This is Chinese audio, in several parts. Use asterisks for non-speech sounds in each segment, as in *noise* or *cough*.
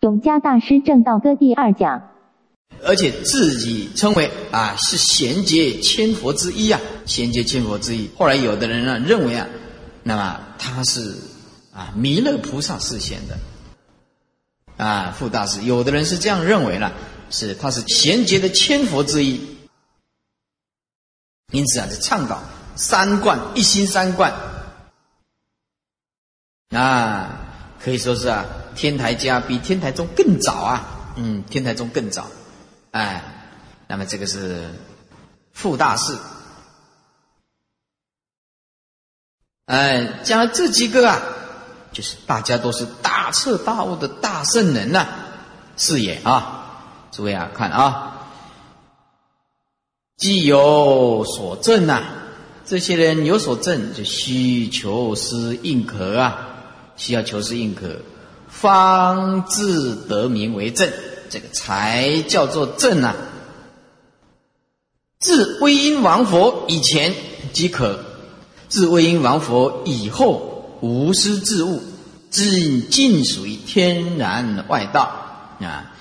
永嘉大师正道歌第二讲。而且自己称为啊是贤劫千佛之一啊，贤劫千佛之一。后来有的人呢认为啊，那么他是啊弥勒菩萨示现的啊，傅大师。有的人是这样认为了，是他是贤劫的千佛之一。因此啊，是倡导三观一心三观啊，可以说是啊，天台家比天台宗更早啊，嗯，天台宗更早。哎，那么这个是傅大士，哎，将来这几个啊，就是大家都是大彻大悟的大圣人呐，是也啊，诸位啊，看啊，既有所证呐，这些人有所证，就需求师应可啊，需要求师应可，方自得名为正。这个才叫做正啊！自威音王佛以前即可，自威音王佛以后无师自物，尽尽属于天然外道啊！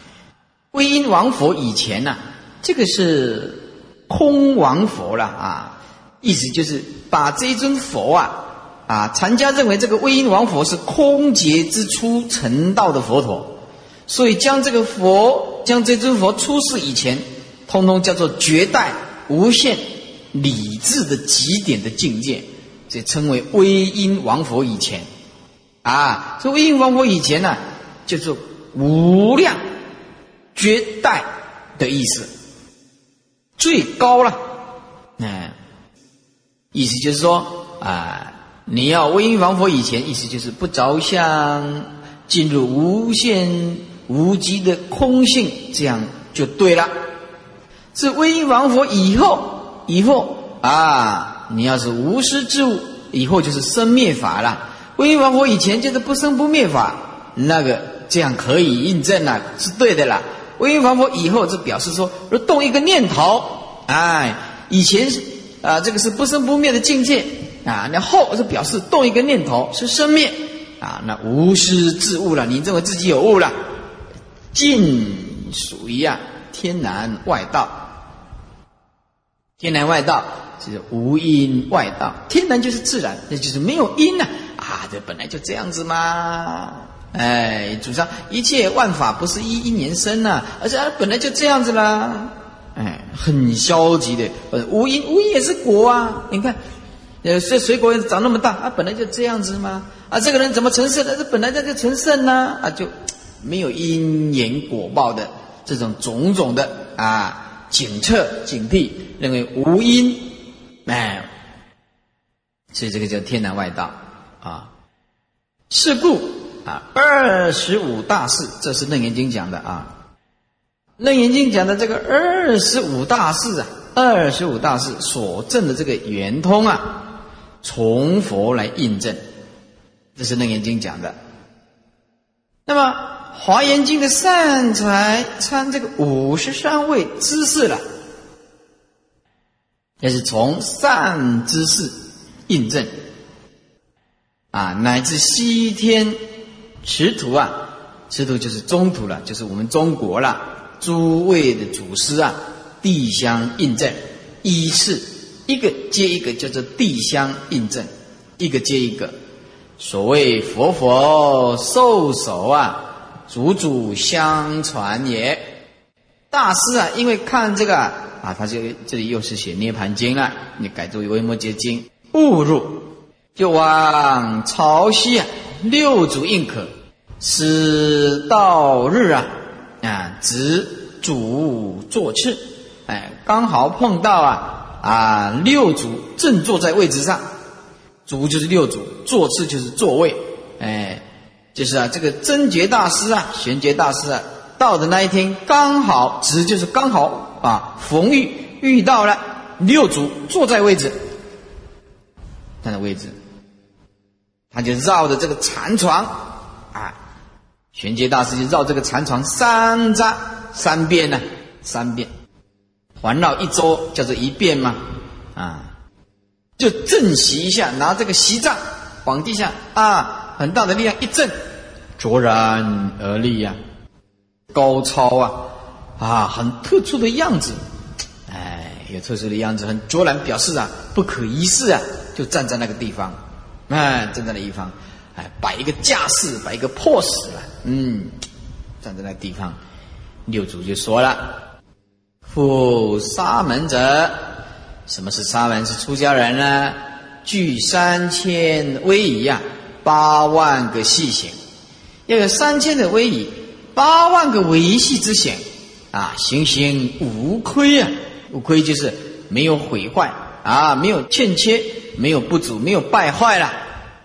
威音王佛以前呢，这个是空王佛了啊，意思就是把这一尊佛啊啊，禅家认为这个威音王佛是空劫之初成道的佛陀。所以，将这个佛，将这尊佛出世以前，通通叫做绝代无限理智的极点的境界，这称为微音王佛以前。啊，这微音王佛以前呢，就是无量绝代的意思，最高了。嗯，意思就是说啊，你要微音王佛以前，意思就是不着相，进入无限。无极的空性，这样就对了。是威音王佛以后，以后啊，你要是无师之物，以后就是生灭法了。威音王佛以前就是不生不灭法，那个这样可以印证了，是对的啦。威音王佛以后，这表示说，动一个念头，哎，以前是啊，这个是不生不灭的境界啊，那后是表示动一个念头是生灭啊，那无师自悟了，你认为自己有悟了。尽属于啊天然外道，天然外道就是无因外道。天然就是自然，那就是没有因呐啊，这本来就这样子嘛。哎，主张一切万法不是一一年生呐，而且本来就这样子啦。哎，很消极的，呃，无因无因也是果啊。你看，呃，这水果长那么大，啊，本来就这样子吗？啊，这个人怎么成圣的？这本来这就成圣呢？啊，就。没有因缘果报的这种种种的啊，警测警惕，认为无因，哎，所以这个叫天南外道啊。是故啊，二十五大士，这是楞严经讲的啊。楞严经讲的这个二十五大士啊，二十五大士所证的这个圆通啊，从佛来印证，这是楞严经讲的。那么。华严经的善财参这个五十三位知识了，也是从善知识印证啊，乃至西天持土啊，持土就是中土了，就是我们中国了。诸位的祖师啊，地相印证，依次一个接一个叫做地相印证，一个接一个。所谓佛佛受手啊。祖祖相传也，大师啊，因为看这个啊，他就这里又是写《涅盘经》了，你改作《维摩诘经》，误入就往潮汐啊，六祖应可，此到日啊啊，执主坐次，哎，刚好碰到啊啊，六祖正坐在位置上，主就是六祖，坐次就是座位，哎。就是啊，这个真觉大师啊，玄觉大师啊，到的那一天刚好，只就是刚好啊，逢遇遇到了六祖坐在位置，他的位置，他就绕着这个禅床啊，玄觉大师就绕这个禅床三匝三遍呢，三遍环绕一周叫做一遍嘛，啊，就正席一下，拿这个席杖往地下啊。很大的力量一震，卓然而立呀！高超啊，啊，很特殊的样子，哎，有特殊的样子，很卓然，表示啊，不可一世啊，就站在那个地方，哎，站在那地方，哎，摆一个架势，摆一个 pose 了，嗯，站在那地方，六祖就说了：“复沙门者，什么是沙门？是出家人呢？具三千威仪啊，八万个细行，要有三千的威仪。”八万个维系之险啊，行行无亏啊，无亏就是没有毁坏啊，没有欠缺，没有不足，没有败坏了。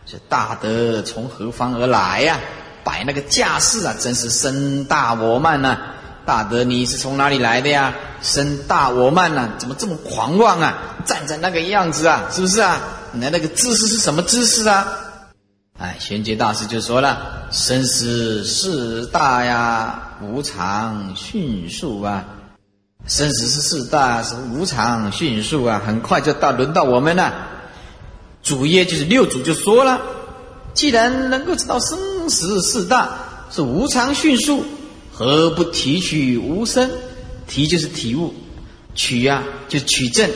这大德从何方而来呀？摆那个架势啊，真是身大我慢呐！大德你是从哪里来的呀？身大我慢呐，怎么这么狂妄啊？站在那个样子啊，是不是啊？你的那个姿势是什么姿势啊？哎，玄觉大师就说了：“生死事大呀，无常迅速啊！生死是事大，是无常迅速啊！很快就到轮到我们了。主业就是六祖就说了：既然能够知道生死事大是无常迅速，何不提取无生？提就是体悟，取呀就取证，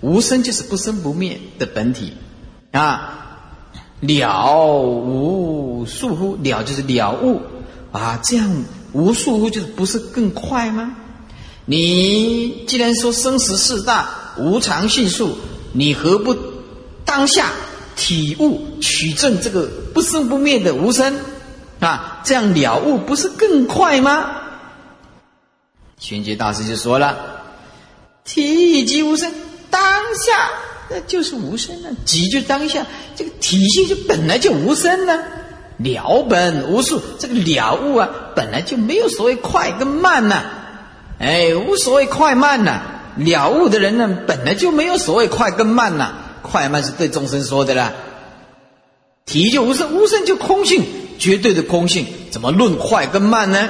无生就是不生不灭的本体啊。”了无束乎？了就是了悟啊！这样无束乎就是不是更快吗？你既然说生死事大、无常迅速，你何不当下体悟取证这个不生不灭的无生啊？这样了悟不是更快吗？玄觉大师就说了：“体即无声，当下。”那就是无声啊，即就当下，这个体性就本来就无声呢，了本无数，这个了悟啊，本来就没有所谓快跟慢呐，哎，无所谓快慢呐，了悟的人呢，本来就没有所谓快跟慢呐，快慢是对众生说的啦，体就无声，无声就空性，绝对的空性，怎么论快跟慢呢？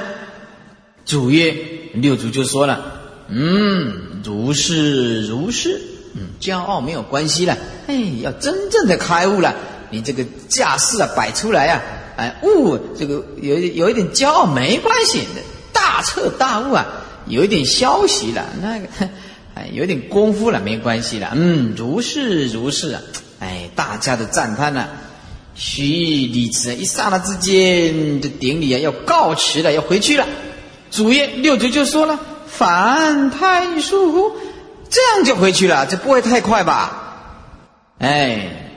主曰六祖就说了，嗯，如是如是。嗯，骄傲没有关系了。哎，要真正的开悟了，你这个架势啊摆出来啊，哎，悟这个有有一点骄傲没关系，大彻大悟啊，有一点消息了，那个 *laughs* 哎，有点功夫了没关系了。嗯，如是如是啊，哎，大家的赞叹呢，须礼辞，一刹那之间，这典礼啊要告辞了，要回去了。主页六祖就说了：“凡太疏忽。”这样就回去了，这不会太快吧？哎，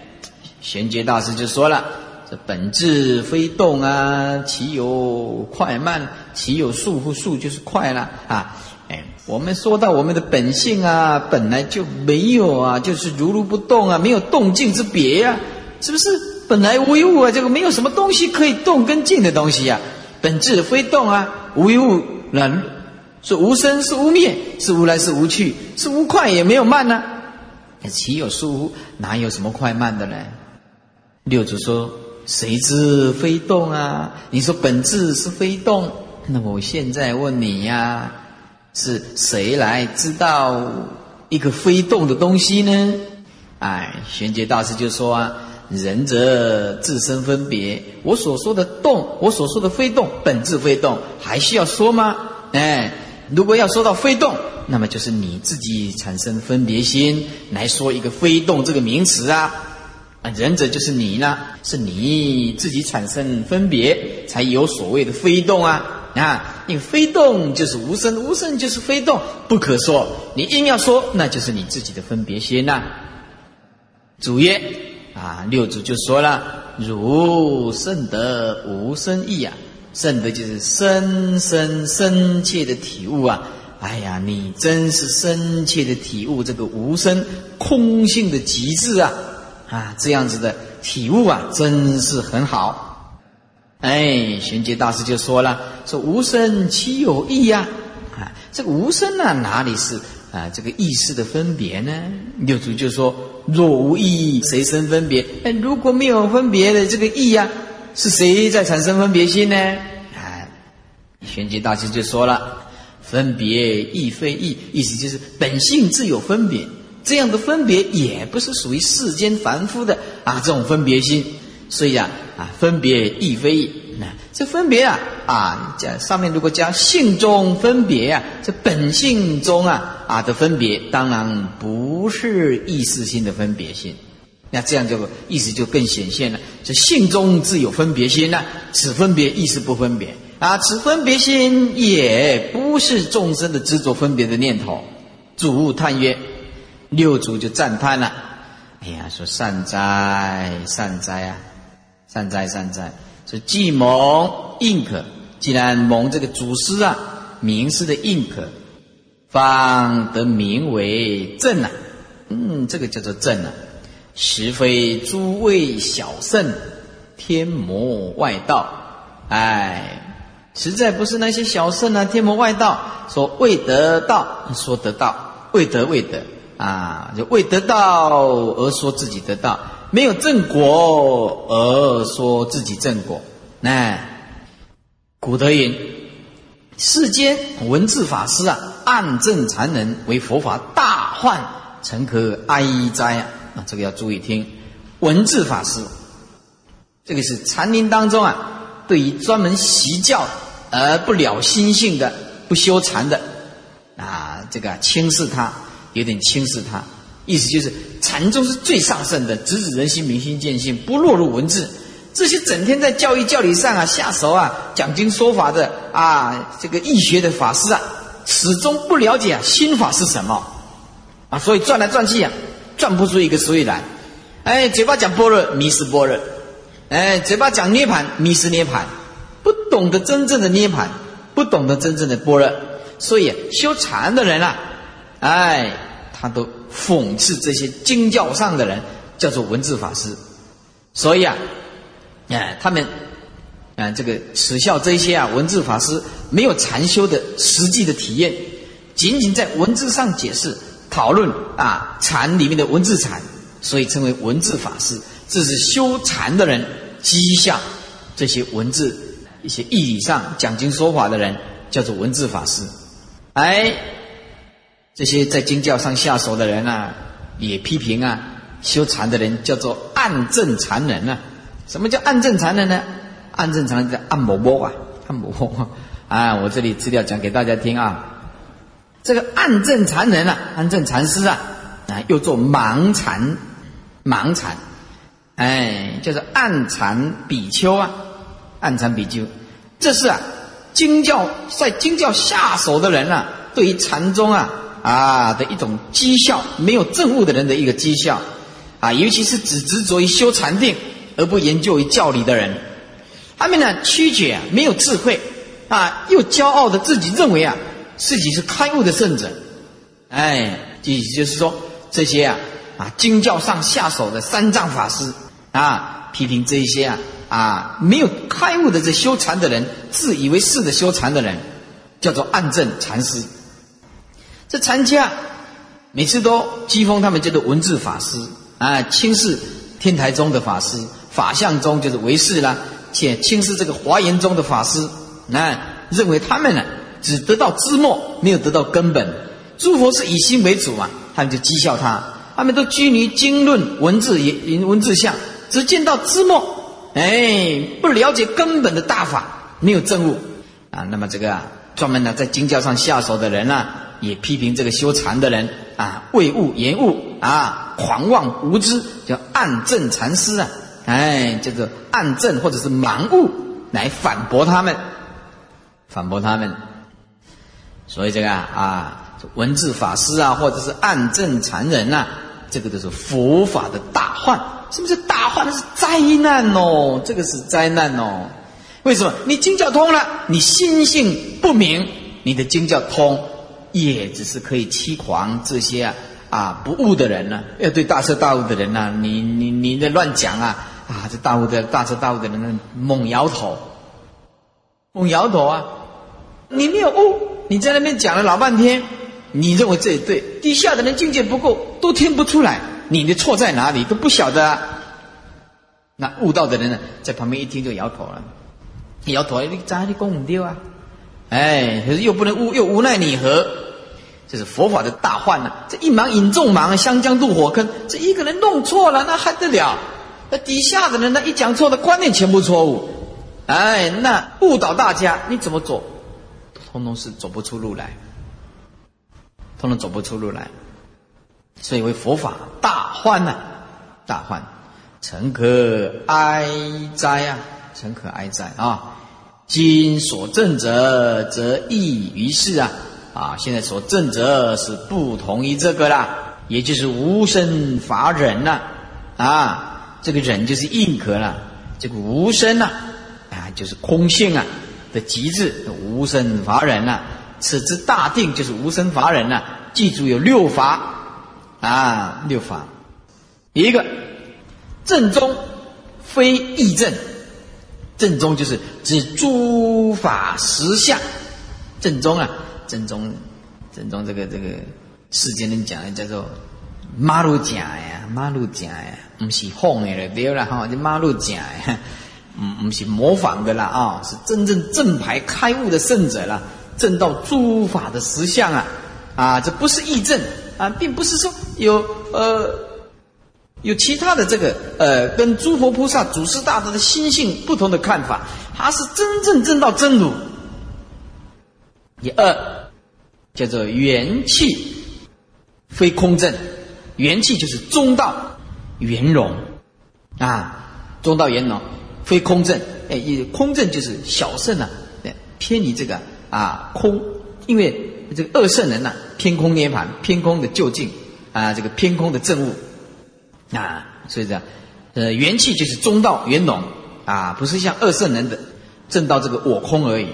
玄觉大师就说了：“这本质非动啊，岂有快慢？岂有速不速？就是快了啊！哎，我们说到我们的本性啊，本来就没有啊，就是如如不动啊，没有动静之别呀，是不是？本来无一物啊，这个没有什么东西可以动跟静的东西呀，本质非动啊，无一物能。”是无生，是无灭，是无来，是无去，是无快也没有慢呢。岂有殊？哪有什么快慢的呢？六祖说：“谁知非动啊？你说本质是非动，那么我现在问你呀，是谁来知道一个非动的东西呢？”哎，玄觉大师就说啊：“仁者自身分别，我所说的动，我所说的非动，本质非动，还需要说吗？哎。”如果要说到非动，那么就是你自己产生分别心来说一个非动这个名词啊，啊，仁者就是你呢，是你自己产生分别，才有所谓的非动啊啊，因为非动就是无声，无声就是非动，不可说。你硬要说，那就是你自己的分别心呐。主曰啊，六祖就说了：如圣德无生意啊。圣德就是深深深切的体悟啊！哎呀，你真是深切的体悟这个无声空性的极致啊！啊，这样子的体悟啊，真是很好。哎，玄觉大师就说了：“说无声岂有意呀？啊，这个无声呢，哪里是啊这个意识的分别呢？”六祖就说：“若无意义，谁生分别？哎，如果没有分别的这个意呀。”是谁在产生分别心呢？哎，玄机大师就说了：“分别亦非意，意思就是本性自有分别，这样的分别也不是属于世间凡夫的啊，这种分别心。所以啊，啊，分别亦非意，那这分别啊，啊，这上面如果加性中分别啊，这本性中啊啊的分别，当然不是意识性的分别心。那这样就意思就更显现了。这性中自有分别心呢，此分别意识不分别啊，此分别心也不是众生的执着分别的念头。主叹曰：“六祖就赞叹了，哎呀，说善哉善哉啊，善哉善哉。这既蒙应可，既然蒙这个祖师啊名师的应可，方得名为正啊。嗯，这个叫做正啊。”实非诸位小圣，天魔外道，哎，实在不是那些小圣啊，天魔外道说未得道，说得道，未得未得啊，就未得道而说自己得道，没有正果而说自己正果。哎，古德云：世间文字法师啊，暗正禅人为佛法大患，诚可哀哉啊！啊，这个要注意听，文字法师，这个是禅林当中啊，对于专门习教而不了心性的、不修禅的，啊，这个轻视他，有点轻视他，意思就是禅宗是最上圣的，直指人心、明心见性，不落入文字。这些整天在教育教理上啊下手啊讲经说法的啊，这个易学的法师啊，始终不了解啊心法是什么啊，所以转来转去啊。转不出一个所以然，哎，嘴巴讲般若，迷失般若；哎，嘴巴讲涅盘，迷失涅盘，不懂得真正的涅盘，不懂得真正的般若。所以修禅的人啊，哎，他都讽刺这些经教上的人，叫做文字法师。所以啊，哎，他们啊，这个耻笑这些啊文字法师没有禅修的实际的体验，仅仅在文字上解释。讨论啊禅里面的文字禅，所以称为文字法师。这是修禅的人讥笑这些文字一些义理上讲经说法的人，叫做文字法师。哎，这些在经教上下手的人啊，也批评啊修禅的人叫做暗正禅人啊。什么叫暗正禅人呢？暗正禅人叫暗摩摩啊，暗摩摩啊。我这里资料讲给大家听啊。这个暗正禅人啊，暗正禅师啊，啊，又做盲禅，盲禅，哎，就是暗禅比丘啊，暗禅比丘，这是啊，经教在经教下手的人啊，对于禅宗啊啊的一种讥笑，没有证悟的人的一个讥笑啊，尤其是只执着于修禅定而不研究于教理的人，他们呢曲解，没有智慧啊，又骄傲的自己认为啊。自己是开悟的圣者，哎，也就是说这些啊啊经教上下手的三藏法师啊，批评这一些啊啊没有开悟的这修禅的人，自以为是的修禅的人，叫做暗证禅师。这禅家每次都讥讽他们叫做文字法师啊，轻视天台宗的法师，法相宗就是唯识啦，且轻视这个华严宗的法师，那认为他们呢。只得到枝末，没有得到根本。诸佛是以心为主嘛，他们就讥笑他。他们都拘泥经论文字，言文字相，只见到枝末，哎，不了解根本的大法，没有证悟啊。那么这个啊，专门呢在经教上下手的人呢，也批评这个修禅的人啊，为悟言悟啊，狂妄无知，叫暗正禅师啊，哎，叫做暗正或者是盲悟，来反驳他们，反驳他们。所以这个啊，文字法师啊，或者是暗正禅人呐，这个都是佛法的大患。是不是大患？那是灾难哦，这个是灾难哦。为什么？你经教通了，你心性不明，你的经教通，也只是可以欺狂这些啊啊不悟的人呢。要对大彻大悟的人呢，你你你在乱讲啊啊！这大悟的大彻大悟的人呢猛摇头，猛摇头啊！你没有悟。你在那边讲了老半天，你认为这也对，底下的人境界不够，都听不出来你的错在哪里，都不晓得。那悟道的人呢，在旁边一听就摇头了，摇头，你咋你功唔丢啊？哎，可是又不能无，又无奈你何？这是佛法的大患呐！这一盲引众盲，湘江渡火坑，这一个人弄错了，那还得了？那底下的人，那一讲错的观念全部错误。哎，那误导大家，你怎么走，通通是走不出路来，通通走不出路来。所以为佛法大患呐，大患，诚可哀哉啊，诚可哀哉啊！今所证者，则异于世啊，啊，现在所证者是不同于这个啦，也就是无生法忍呐，啊，这个忍就是硬壳了，这个无生呐，啊，就是空性啊。的极致，无生法忍呐，此之大定就是无生法忍呐，记住有六法。啊，六法，一个正宗，非义正。正宗就是指诸法实相。正宗啊，正宗，正宗这个这个世间人讲的叫做马路假呀，马路假呀，不是哄的了，对了哈，就马路假呀，嗯，不是模仿的啦啊，是真正正牌开悟的圣者了，正到诸法的实相啊，啊，这不是义正。啊，并不是说有呃有其他的这个呃跟诸佛菩萨祖师大德的心性不同的看法，他是真正证到真如。第二叫做元气非空正，元气就是中道圆融啊，中道圆融非空正，哎，空正就是小圣啊，偏离这个啊空，因为。这个二圣人呐，偏空涅盘，偏空的究竟啊，这个偏空的正悟啊，所以这样，呃，元气就是中道元龙啊，不是像二圣人的正到这个我空而已。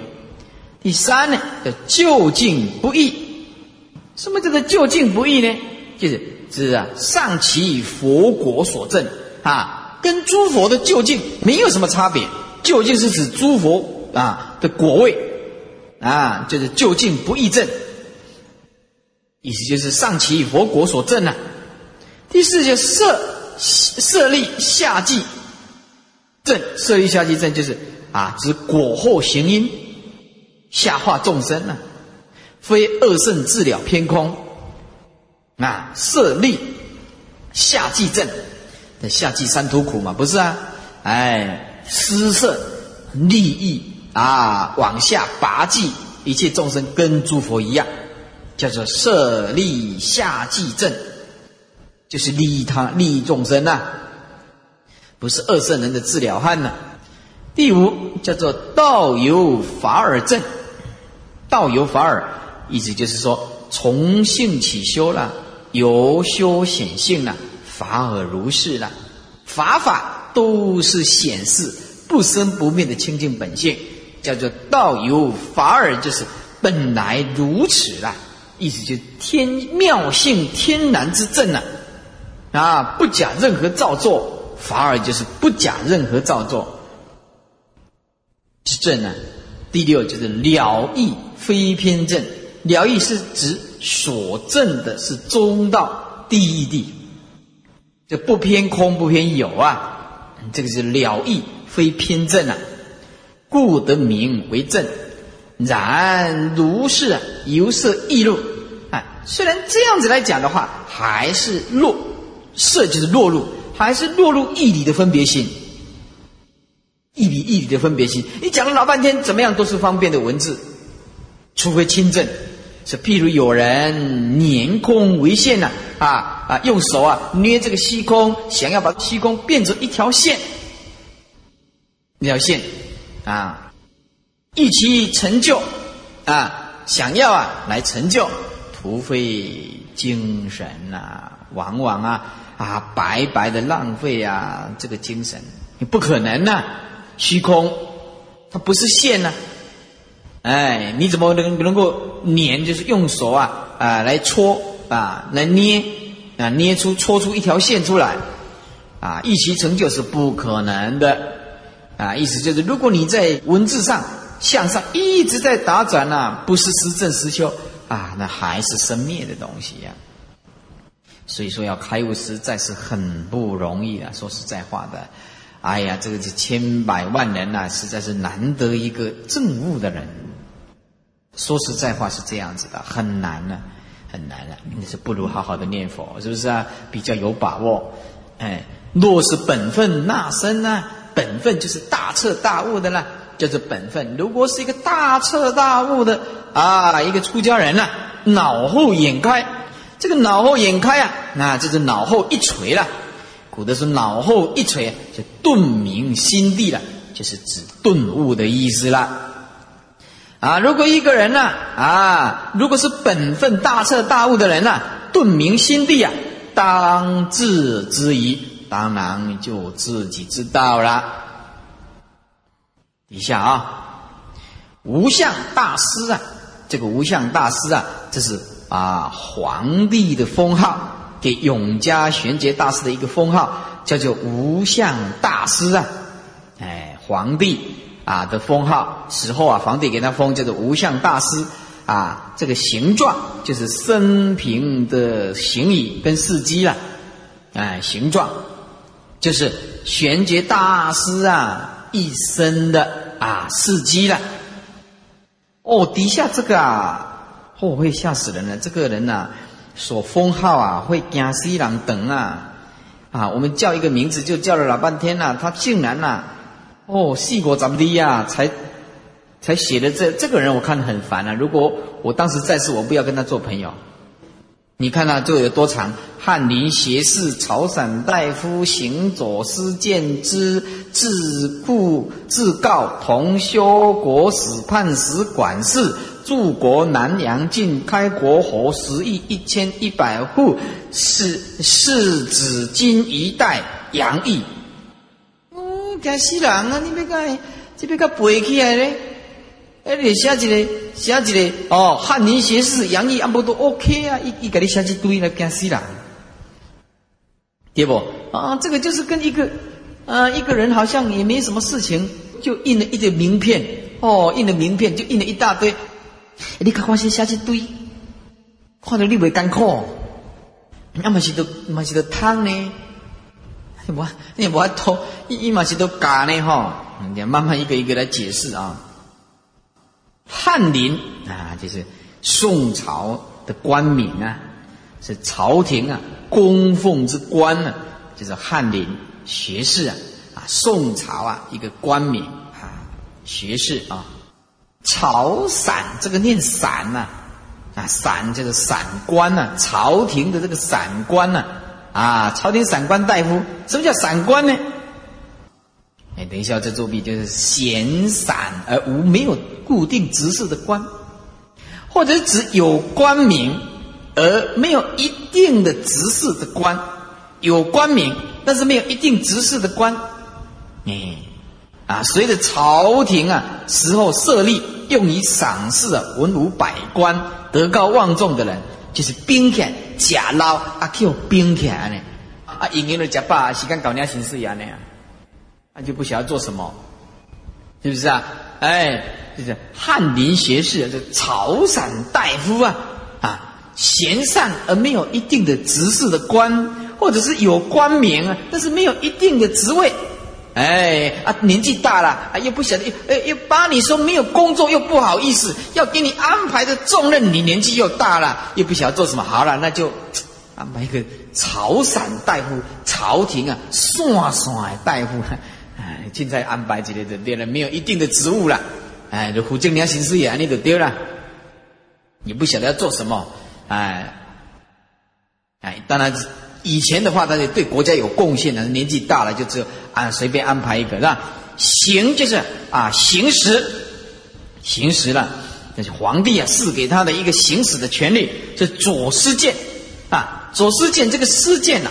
第三呢，叫究竟不异。什么叫做究竟不异呢？就是指啊，上其佛果所证啊，跟诸佛的究竟没有什么差别。究竟是指诸佛啊的果位啊，就是究竟不异正。意思就是上其佛果所证啊。第四就设设立下季正，设立下季正就是啊，指果后行因，下化众生呢，非二圣治了偏空啊，设立下季正，的下季三途苦嘛，不是啊？哎，施设利益啊，往下拔济一切众生，跟诸佛一样。叫做设立下季正，就是利益他、利益众生呐，不是二圣人的治疗汉呐。第五叫做道有法尔正，道有法尔，意思就是说从性起修了，由修显性了，法尔如是了，法法都是显示不生不灭的清净本性，叫做道有法尔，就是本来如此了。意思就是天妙性天然之正啊，啊，不假任何造作，反而就是不假任何造作。之正啊。第六就是了义非偏正，了义是指所证的是中道第一地，这不偏空不偏有啊，这个是了义非偏正啊，故得名为正。然如是啊，由色易入，啊，虽然这样子来讲的话，还是落色就是落入，还是落入义理的分别心，义理义理的分别心。你讲了老半天，怎么样都是方便的文字，除非清正，是譬如有人年空为线呐，啊啊，用手啊捏这个虚空，想要把虚空变成一条线，一条线啊。一起成就啊，想要啊来成就，除非精神呐，往往啊啊白白的浪费啊这个精神，你不可能呐，虚空它不是线呐，哎，你怎么能能够捻？就是用手啊啊来搓啊来捏啊捏出搓出一条线出来啊，一其成就是不可能的啊，意思就是如果你在文字上。向上一直在打转呐，不是实证实修啊，那还是生灭的东西呀。所以说要开悟实在是很不容易啊。说实在话的，哎呀，这个是千百万人呐，实在是难得一个正悟的人。说实在话是这样子的，很难呢，很难了。你是不如好好的念佛，是不是啊？比较有把握。哎，若是本分纳身呢？本分就是大彻大悟的啦。叫做本分。如果是一个大彻大悟的啊，一个出家人呐，脑后眼开，这个脑后眼开啊，那这是脑后一锤了。古德说脑后一锤，就顿明心地了，就是指顿悟的意思了。啊，如果一个人呢，啊，如果是本分大彻大悟的人呢，顿明心地啊，当自知矣，当然就自己知道了。底下啊，无相大师啊，这个无相大师啊，这是啊皇帝的封号，给永嘉玄觉大师的一个封号，叫做无相大师啊，哎，皇帝。啊的封号，死后啊，皇帝给他封叫做无相大师啊。这个形状就是生平的形影跟事迹了，哎，形状就是玄觉大师啊一生的啊事迹了。哦，底下这个啊，哦会吓死人了。这个人呐，所封号啊，会惊死人等啊啊！我们叫一个名字就叫了老半天了，他竟然呐。哦，细果怎么的呀？才才写的这这个人，我看很烦啊！如果我当时在世，我不要跟他做朋友。你看他就有多长？翰林学士、朝散大夫、行左司谏之、自故自告同修国史判史管事、驻国南阳郡开国侯十亿一千一百户，是世子金一代杨毅。惊死人啊！你别讲，这边个背起来咧，哎，你写一个，写一个哦，翰林学士杨毅，啊，不都 OK 啊？一一给你写一堆来惊死人，对不？啊，这个就是跟一个啊一个人好像也没什么事情，就印了一个名片，哦，印了名片就印了一大堆，你看看些写一堆，看到你袂艰苦，那么是都，嘛是都汤呢。我你我偷一一码钱都假呢哈，你慢慢一个一个来解释啊。翰林啊，就是宋朝的官名啊，是朝廷啊供奉之官呢，就是翰林学士啊啊，宋朝啊一个官名啊，学士啊，朝散这个念散呐啊，散就是散官呐，朝廷的这个散官呐。啊，朝廷散官大夫，什么叫散官呢？哎，等一下这作弊，就是闲散而无没有固定职事的官，或者指有官名而没有一定的职事的官，有官名但是没有一定职事的官。哎，啊，随着朝廷啊时候设立用以赏赐啊文武百官德高望重的人。就是兵权假捞啊，叫兵权呢啊，营营的假把时间搞人家形式一样的，那就不晓得做什么，是不是啊？哎，就是翰林学士，这朝散大夫啊啊，贤善而没有一定的职事的官，或者是有官名啊，但是没有一定的职位。哎啊，年纪大了啊，又不晓得，又又把你说没有工作，又不好意思，要给你安排的重任，你年纪又大了，又不晓得做什么，好了，那就安排一个朝散大夫，朝廷啊，算算大夫，哎，现在安排之类的，对了，没有一定的职务了，哎，这胡正良行事也你就丢了，你不晓得要做什么，哎，哎，当然。以前的话，他就对国家有贡献的，年纪大了就只有啊随便安排一个，是吧？行就是啊行使，行使了，那是皇帝啊赐给他的一个行使的权利，是左司谏啊。左司谏这个司谏呢，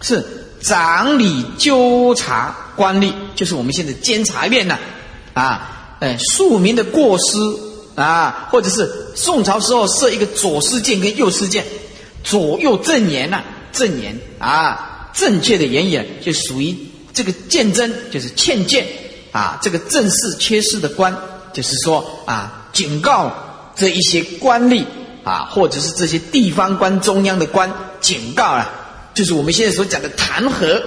是掌理纠察官吏，就是我们现在监察院呢啊，哎庶民的过失啊，或者是宋朝时候设一个左司谏跟右司谏，左右正言呐。正言啊，正确的言语就属于这个见真，就是欠谏啊。这个正事缺失的官，就是说啊，警告这一些官吏啊，或者是这些地方官、中央的官，警告啊，就是我们现在所讲的弹劾。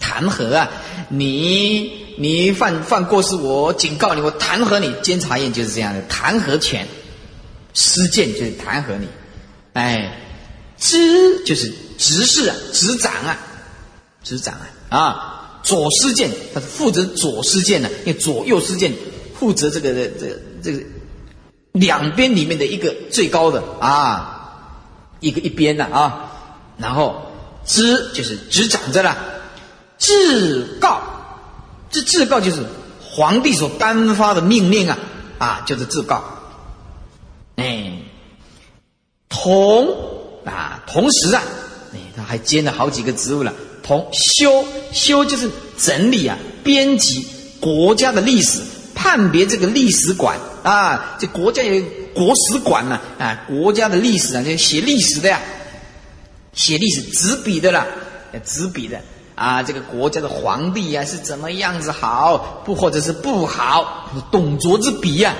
弹劾啊，你你犯犯过失，我警告你，我弹劾你。监察院就是这样的，弹劾权，施谏就是弹劾你，哎。知就是执事啊，执掌啊，执掌啊啊！左师剑，他是负责左师剑的，因为左右师剑负责这个这个这个两边里面的一个最高的啊，一个一边的啊，然后知就是执掌着了，至告，这至告就是皇帝所颁发的命令啊啊，就是至告，哎，同，同时啊，哎，他还兼了好几个职务了。同修修就是整理啊，编辑国家的历史，判别这个历史馆啊，这国家有国史馆呢啊，国家的历史啊，就写历史的呀，写历史执笔的啦，执笔的啊，这个国家的皇帝呀是怎么样子好，不或者是不好，董卓之笔呀，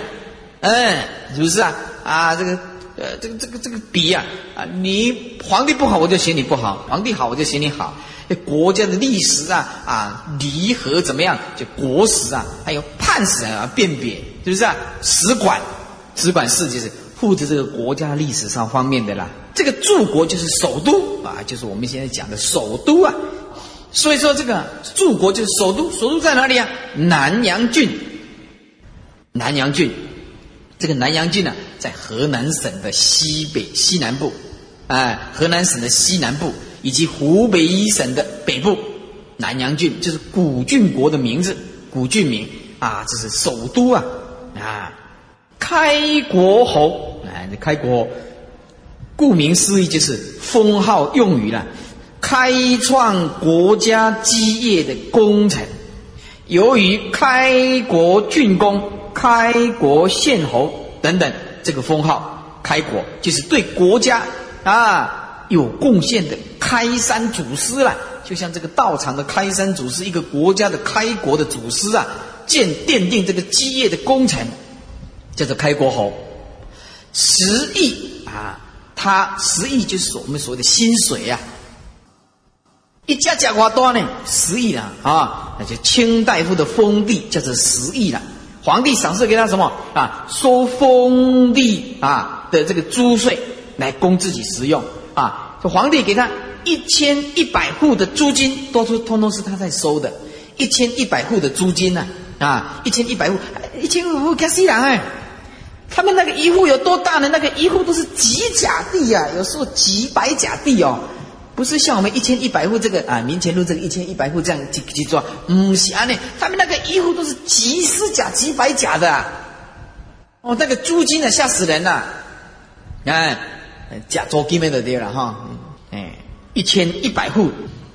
嗯，是不是啊？啊，这个。呃，这个这个这个笔呀，啊，你皇帝不好，我就写你不好；皇帝好，我就写你好。国家的历史啊，啊，离合怎么样？就国史啊，还有判史啊，辨别，是不是啊？史馆，史馆事就是负责这个国家历史上方面的啦。这个驻国就是首都啊，就是我们现在讲的首都啊。所以说，这个驻国就是首都，首都在哪里啊？南阳郡，南阳郡。这个南阳郡呢，在河南省的西北西南部，哎，河南省的西南部以及湖北省的北部，南阳郡就是古郡国的名字，古郡名啊，这是首都啊啊，开国侯，哎，开国，顾名思义就是封号用于了，开创国家基业的功臣，由于开国郡公。开国献侯等等，这个封号，开国就是对国家啊有贡献的开山祖师了。就像这个道场的开山祖师，一个国家的开国的祖师啊，建奠定这个基业的功臣，叫做开国侯。十亿啊，他十亿就是我们所谓的薪水呀。一家家花多呢，十亿了啊，那就清大夫的封地叫做十亿了。皇帝赏赐给他什么啊？收封地啊的这个租税来供自己食用啊。这皇帝给他一千一百户的租金，都是通通是他在收的。一千一百户的租金呢？啊，一千一百户，一千五户，看西洋哎，他们那个一户有多大呢？那个一户都是几甲地呀，有时候几百甲地哦。不是像我们一千一百户这个啊，民前路这个一千一百户这样去去做，嗯，是啊呢，他们那个一户都是几十甲、几百甲的，啊。哦，那个租金啊，吓死人了，哎，甲租金的对了哈，哎，一千一百户，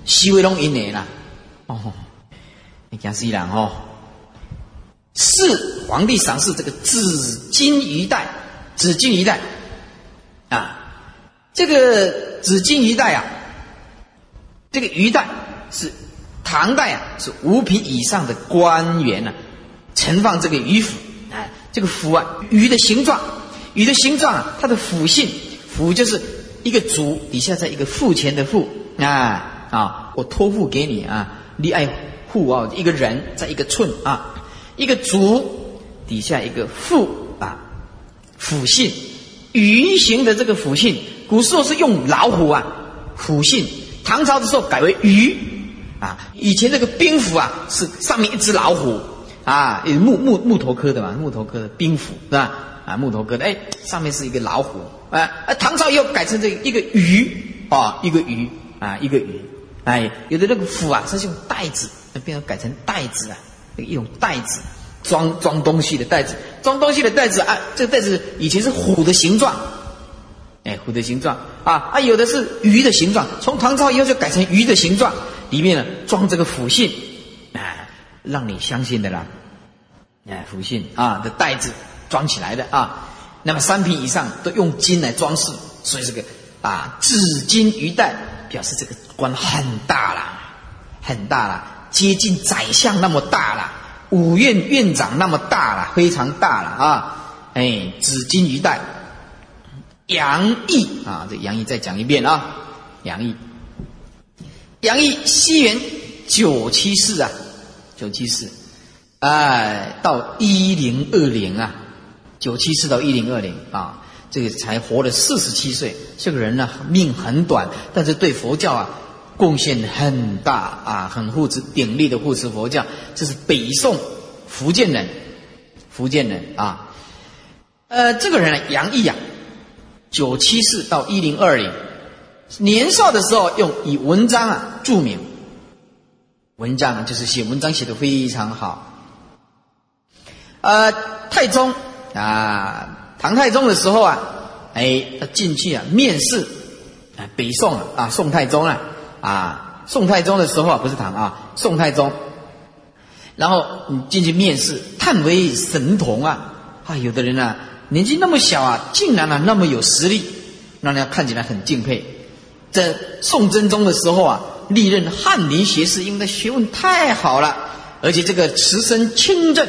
西威龙一年了，哦，你讲是人哦，是皇帝赏赐这个紫金一代，紫金一代，啊，这个紫金一代啊。这个鱼袋是唐代啊，是五品以上的官员呢，盛放这个鱼腐。哎，这个腐啊，鱼的形状，鱼的形状啊，它的腐性，腐就是一个足底下在一个付钱的付啊啊，我托付给你啊，你爱护啊，一个人在一个寸啊，一个足底下一个付啊，腐性，鱼形的这个腐性，古时候是用老虎啊，腐性。唐朝的时候改为鱼，啊，以前这个兵符啊是上面一只老虎，啊，木木木头科的嘛，木头科的兵符是吧？啊，木头科的，哎，上面是一个老虎，啊，啊，唐朝又改成这一个鱼，啊，一个鱼，啊，一个鱼，哎，有的那个符啊，是用袋子，变成改成袋子啊，一种袋子装装东西的袋子，装东西的袋子啊，这个袋子以前是虎的形状。哎，虎的形状啊啊，有的是鱼的形状。从唐朝以后就改成鱼的形状，里面呢装这个腐信，哎，让你相信的啦。哎，腐信啊的袋子装起来的啊。那么三品以上都用金来装饰，所以这个啊紫金鱼袋表示这个官很大了，很大了，接近宰相那么大了，五院院长那么大了，非常大了啊。哎，紫金鱼袋。杨毅。啊，这杨毅再讲一遍啊，杨毅，杨毅西元九七四啊，九七四，哎，到一零二零啊，九七四到一零二零啊，这个才活了四十七岁，这个人呢命很短，但是对佛教啊贡献很大啊，很护持鼎力的护持佛教。这是北宋福建人，福建人啊。呃，这个人呢，杨毅啊，九七四到一零二零，年少的时候用以文章啊著名，文章就是写文章写的非常好。呃，太宗啊，唐太宗的时候啊，哎，他进去啊面试，啊，北宋啊，啊，宋太宗啊，啊，宋太宗的时候啊，不是唐啊，宋太宗，然后你进去面试，叹为神童啊，啊，有的人啊。年纪那么小啊，竟然啊那么有实力，让人家看起来很敬佩。在宋真宗的时候啊，历任翰林学士，因为他学问太好了，而且这个持身清正，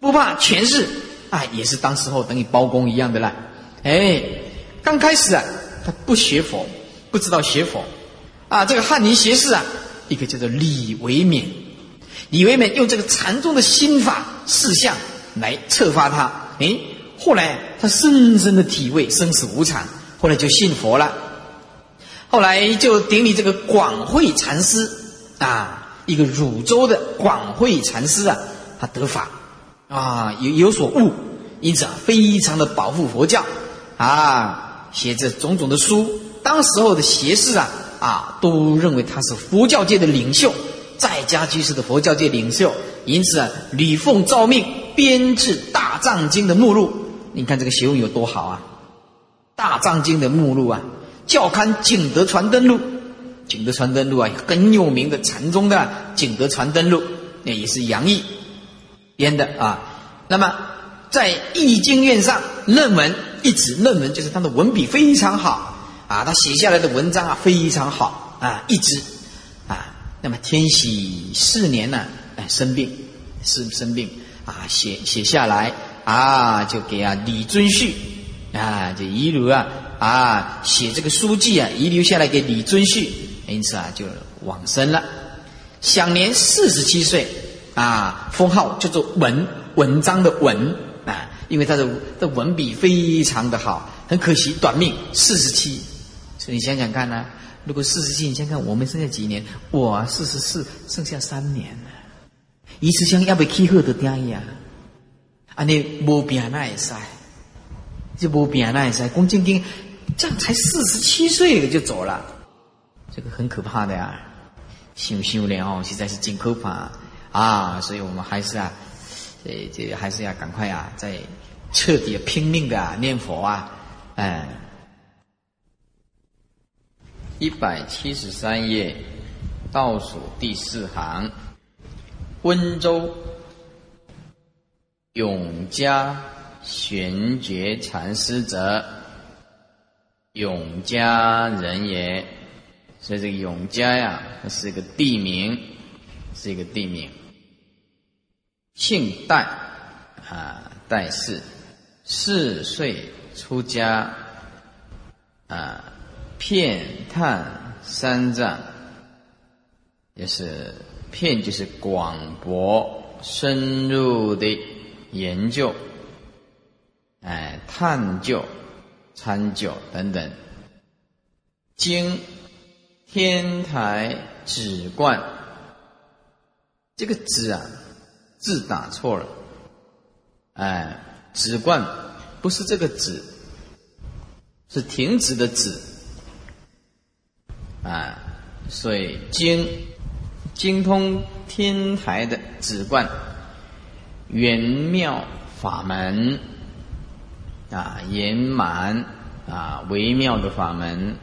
不怕权势，啊，也是当时候等于包公一样的啦。哎，刚开始啊，他不学佛，不知道学佛，啊，这个翰林学士啊，一个叫做李维勉，李维勉用这个禅宗的心法事项来策发他。哎，后来他深深的体会生死无常，后来就信佛了。后来就顶礼这个广慧禅师啊，一个汝州的广慧禅师啊，他得法啊，有有所悟，因此啊，非常的保护佛教啊，写着种种的书。当时候的邪士啊啊，都认为他是佛教界的领袖，在家居士的佛教界领袖，因此啊，吕奉诏命。编制《大藏经》的目录，你看这个学问有多好啊！《大藏经》的目录啊，教刊《景德传灯录》，《景德传灯录》啊，很有名的禅宗的《景德传灯录》，那也是杨毅编的啊。那么在易经院上论文一指，论文就是他的文笔非常好啊，他写下来的文章啊非常好啊，一直啊。那么天禧四年呢，哎生病，是生病。啊，写写下来啊，就给啊李遵顼啊，就遗留啊啊，写这个书记啊，遗留下来给李遵顼，因此啊就往生了，享年四十七岁啊，封号叫做文文章的文啊，因为他的的文笔非常的好，很可惜短命四十七，所以你想想看呢，如果四十七，你想想我们剩下几年？我四十四，剩下三年了。一次想要被气候的点样，啊，你无病那也塞，就无病那也塞。龚正经这样才四十七岁就走了，这个很可怕的呀！想想了哦，实在是真可怕啊！所以我们还是啊，这这还是要赶快啊，在彻底拼命的念佛啊！哎，一百七十三页倒数第四行。温州永嘉玄觉禅师者，永嘉人也。所以这个永嘉呀，它是一个地名，是一个地名。姓戴啊，戴氏，四岁出家啊，遍探三藏，也是。片就是广博深入的研究，哎，探究、参究等等。经天台止观，这个止啊，字打错了，哎，止观不是这个止，是停止的止，啊，所以经。精通天台的止观，圆妙法门啊，圆满啊，微妙的法门，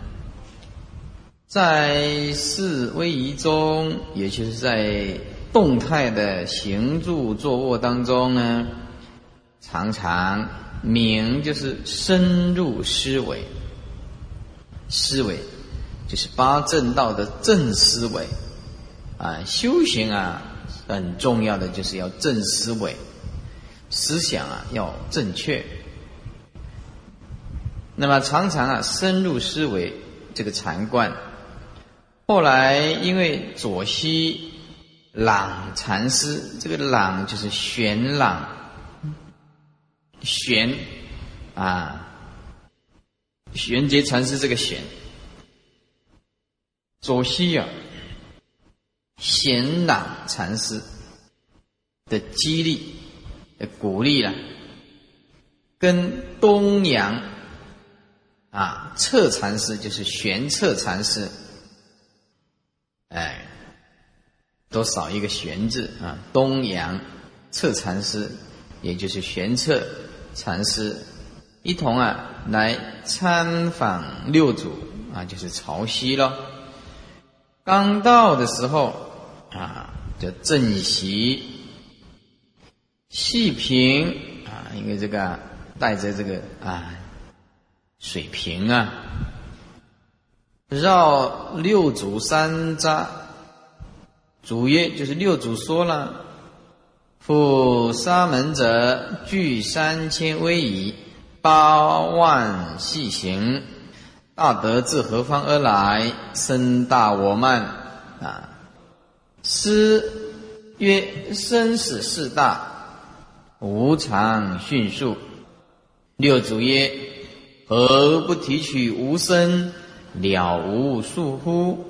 在四威仪中，也就是在动态的行住坐卧当中呢，常常明就是深入思维，思维就是八正道的正思维。啊，修行啊，很重要的就是要正思维，思想啊要正确。那么常常啊深入思维这个禅观，后来因为左西朗禅师，这个朗就是玄朗，玄啊玄觉禅师这个玄。左西啊，贤朗禅师的激励、的鼓励了，跟东阳啊彻禅师，就是玄彻禅师，哎，都少一个玄字啊。东阳彻禅师，也就是玄彻禅师，一同啊来参访六祖啊，就是潮汐了。刚到的时候啊，叫正席细平啊，因为这个带着这个啊水平啊，绕六祖三匝。主曰，就是六祖说了：“复沙门者，具三千威仪，八万细行。”大德自何方而来？身大我慢啊！师曰：生死事大，无常迅速。六祖曰：何不提取无生了无数乎？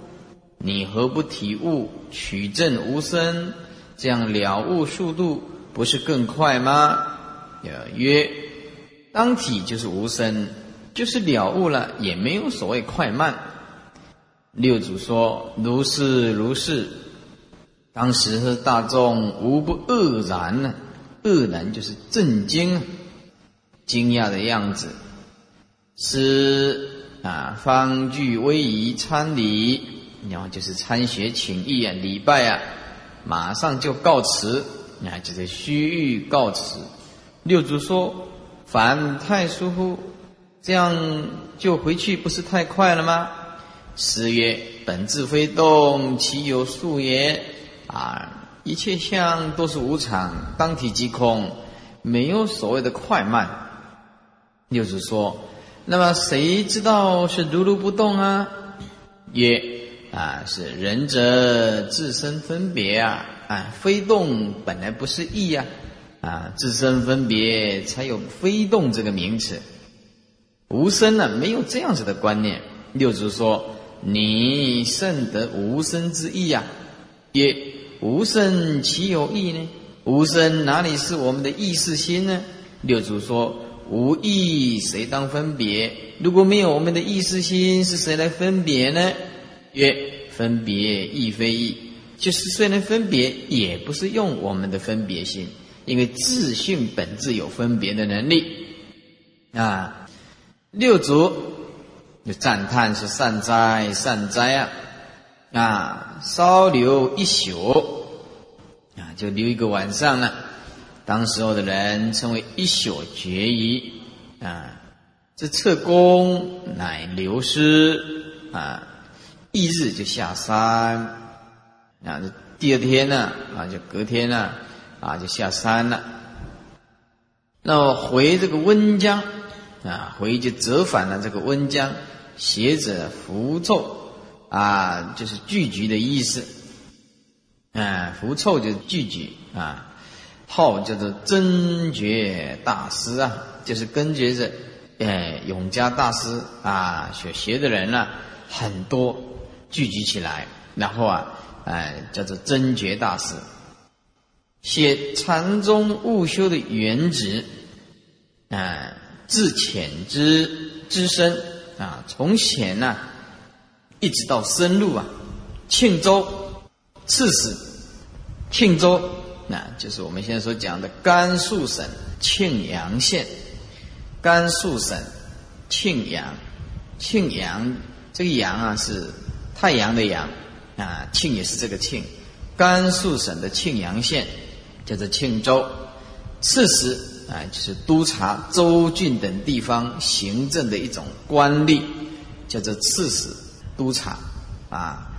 你何不体悟取证无生，这样了悟速度不是更快吗？曰：当体就是无生。就是了悟了，也没有所谓快慢。六祖说：“如是如是。”当时大众无不愕然呢，愕然就是震惊、惊讶的样子。是啊，方具威仪参礼，然后就是参学请意啊，礼拜啊，马上就告辞，啊，就是须臾告辞。六祖说：“凡太疏忽。”这样就回去不是太快了吗？师曰：“本自非动，其有数也？啊，一切相都是无常，当体即空，没有所谓的快慢。”六祖说：“那么谁知道是如如不动啊？”曰：“啊，是仁者自身分别啊，啊，非动本来不是意呀，啊，自身分别才有非动这个名词。”无生呢，没有这样子的观念。六祖说：“你甚得无生之意呀？”曰：“无生岂有意呢？无生哪里是我们的意识心呢？”六祖说：“无意谁当分别？如果没有我们的意识心，是谁来分别呢？”曰：“分别亦非意，就是虽然分别，也不是用我们的分别心，因为自性本自有分别的能力啊。”六祖就赞叹是善哉善哉啊！啊，稍留一宿啊，就留一个晚上了。当时候的人称为一宿绝疑啊。这侧功乃流失啊，翌日就下山啊。这第二天呢啊，就隔天呢啊，就下山了。那回这个温江。啊，回就折返了这个温江，写者符咒啊，就是聚集的意思。啊，符咒就是聚集啊，号叫做真觉大师啊，就是根觉着，哎，永嘉大师啊，所学的人呢很多聚集起来，然后啊，哎，叫做真觉大师，写禅宗悟修的原旨，啊。自浅之之深啊，从浅呐，一直到深入啊。庆州刺史庆州，那就是我们现在所讲的甘肃省庆阳县。甘肃省庆阳，庆阳这个阳啊是太阳的阳啊，庆也是这个庆。甘肃省的庆阳县叫做庆州，刺史。啊，就是督察州郡等地方行政的一种官吏，叫做刺史、督察啊。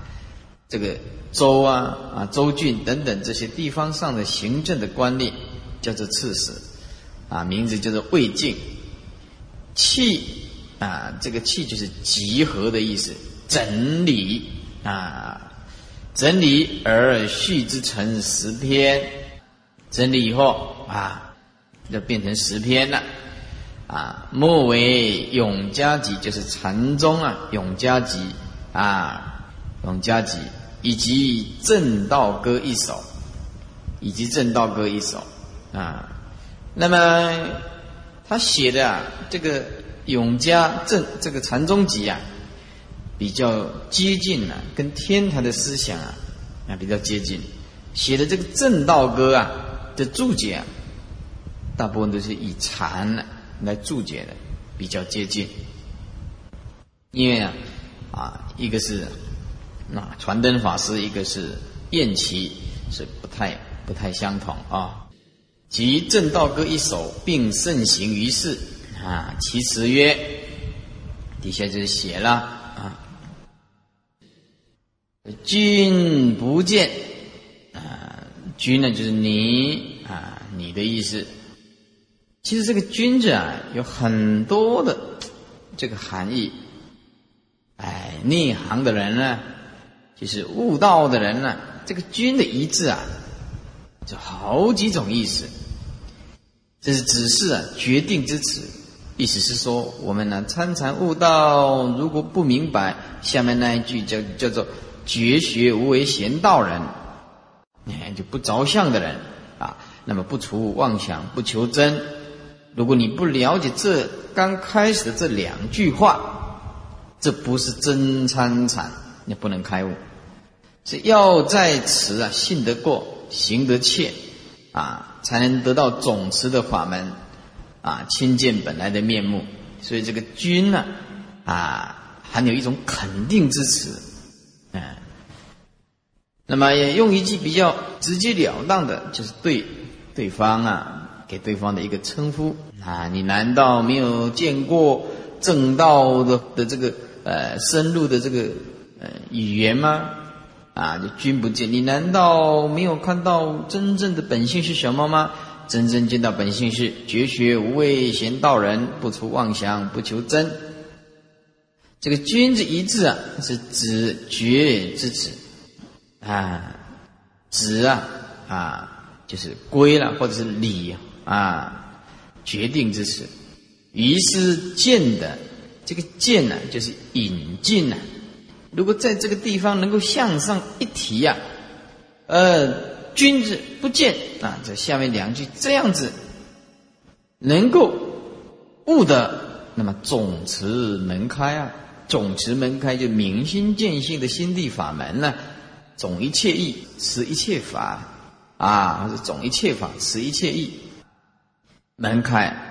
这个州啊、啊州郡等等这些地方上的行政的官吏，叫做刺史啊，名字叫做魏晋。气啊，这个气就是集合的意思，整理啊，整理而序之成十篇，整理以后啊。就变成十篇了，啊，末为永嘉集，就是禅宗啊，永嘉集啊，永嘉集以及正道歌一首，以及正道歌一首啊。那么他写的啊，这个永嘉正这个禅宗集啊，比较接近啊，跟天台的思想啊啊比较接近。写的这个正道歌啊的注解啊，大部分都是以禅来注解的，比较接近。因为啊啊，一个是那传灯法师，一个是燕齐，是不太不太相同啊。即正道歌一首，并盛行于世啊。其词曰：底下就是写了啊，君不见啊，君呢就是你啊，你的意思。其实这个“君”字啊，有很多的这个含义。哎，内行的人呢，就是悟道的人呢，这个“君”的一字啊。就好几种意思，这是指示啊决定之词，意思是说我们呢参禅悟道，如果不明白下面那一句叫叫做绝学无为贤道人，哎就不着相的人啊，那么不除妄想不求真，如果你不了解这刚开始的这两句话，这不是真参禅，你不能开悟，是要在此啊信得过。行得切，啊，才能得到总持的法门，啊，亲见本来的面目。所以这个“君”呢，啊，含有一种肯定之词，嗯。那么也用一句比较直截了当的，就是对对方啊，给对方的一个称呼啊，你难道没有见过正道的的这个呃深入的这个呃语言吗？啊，君不见，你难道没有看到真正的本性是什么吗？真正见到本性是绝学无畏贤道人，不除妄想，不求真。这个“君”字一字啊，是指绝之子啊，子啊啊，就是归了或者是理啊，决定之词。于是见的这个见呢，就是引进呢。如果在这个地方能够向上一提呀，呃，君子不见啊，这下面两句这样子，能够悟得，那么总持门开啊，总持门开就明心见性的心地法门呢，总一切意持一切法啊，是总一切法持一切意，门开，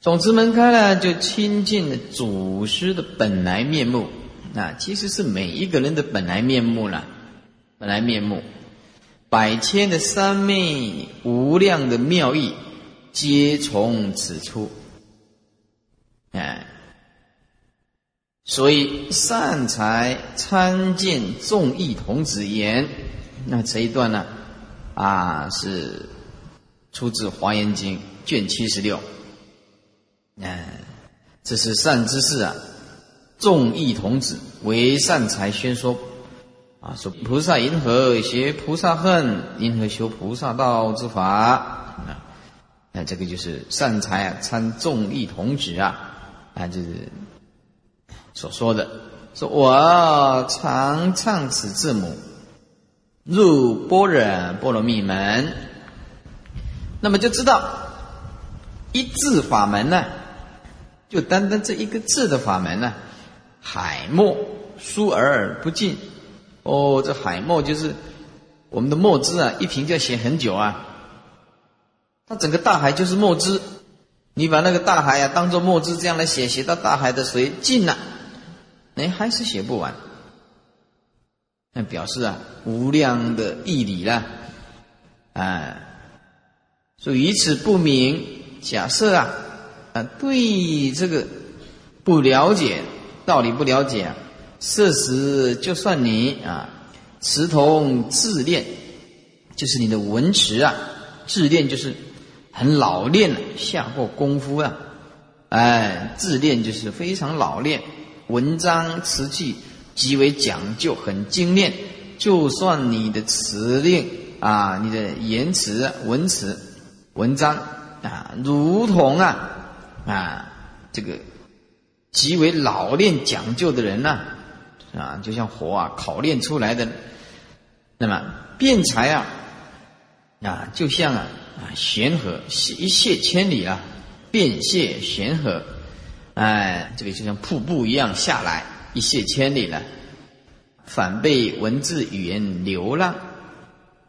总之门开了，就亲近了祖师的本来面目。那其实是每一个人的本来面目了，本来面目，百千的三昧无量的妙意，皆从此出。哎，所以善财参见众义童子言，那这一段呢，啊是出自《华严经》卷七十六。哎，这是善知识啊。众义童子为善财宣说，啊，说菩萨因何学菩萨恨，因何修菩萨道之法啊？那这个就是善财啊，参众义童子啊，啊，就是所说的，说我常唱此字母，入般若波罗蜜门，那么就知道一字法门呢，就单单这一个字的法门呢。海墨疏而不尽，哦，这海墨就是我们的墨汁啊，一瓶就要写很久啊。它整个大海就是墨汁，你把那个大海啊当做墨汁这样来写，写到大海的水尽了，哎，还是写不完。那表示啊，无量的义理了，啊，所以以此不明。假设啊，啊，对这个不了解。道理不了解啊，事实就算你啊，持同自练，就是你的文词啊，自练就是很老练了，下过功夫啊，哎，自练就是非常老练，文章词句极为讲究，很精炼。就算你的词练啊，你的言辞、文词、文章啊，如同啊啊这个。极为老练讲究的人呢，啊，就像火啊烤炼出来的。那么辩才啊，啊，就像啊啊玄河一泻千里啊，便泻玄河，哎，这个就像瀑布一样下来，一泻千里了。反被文字语言流浪，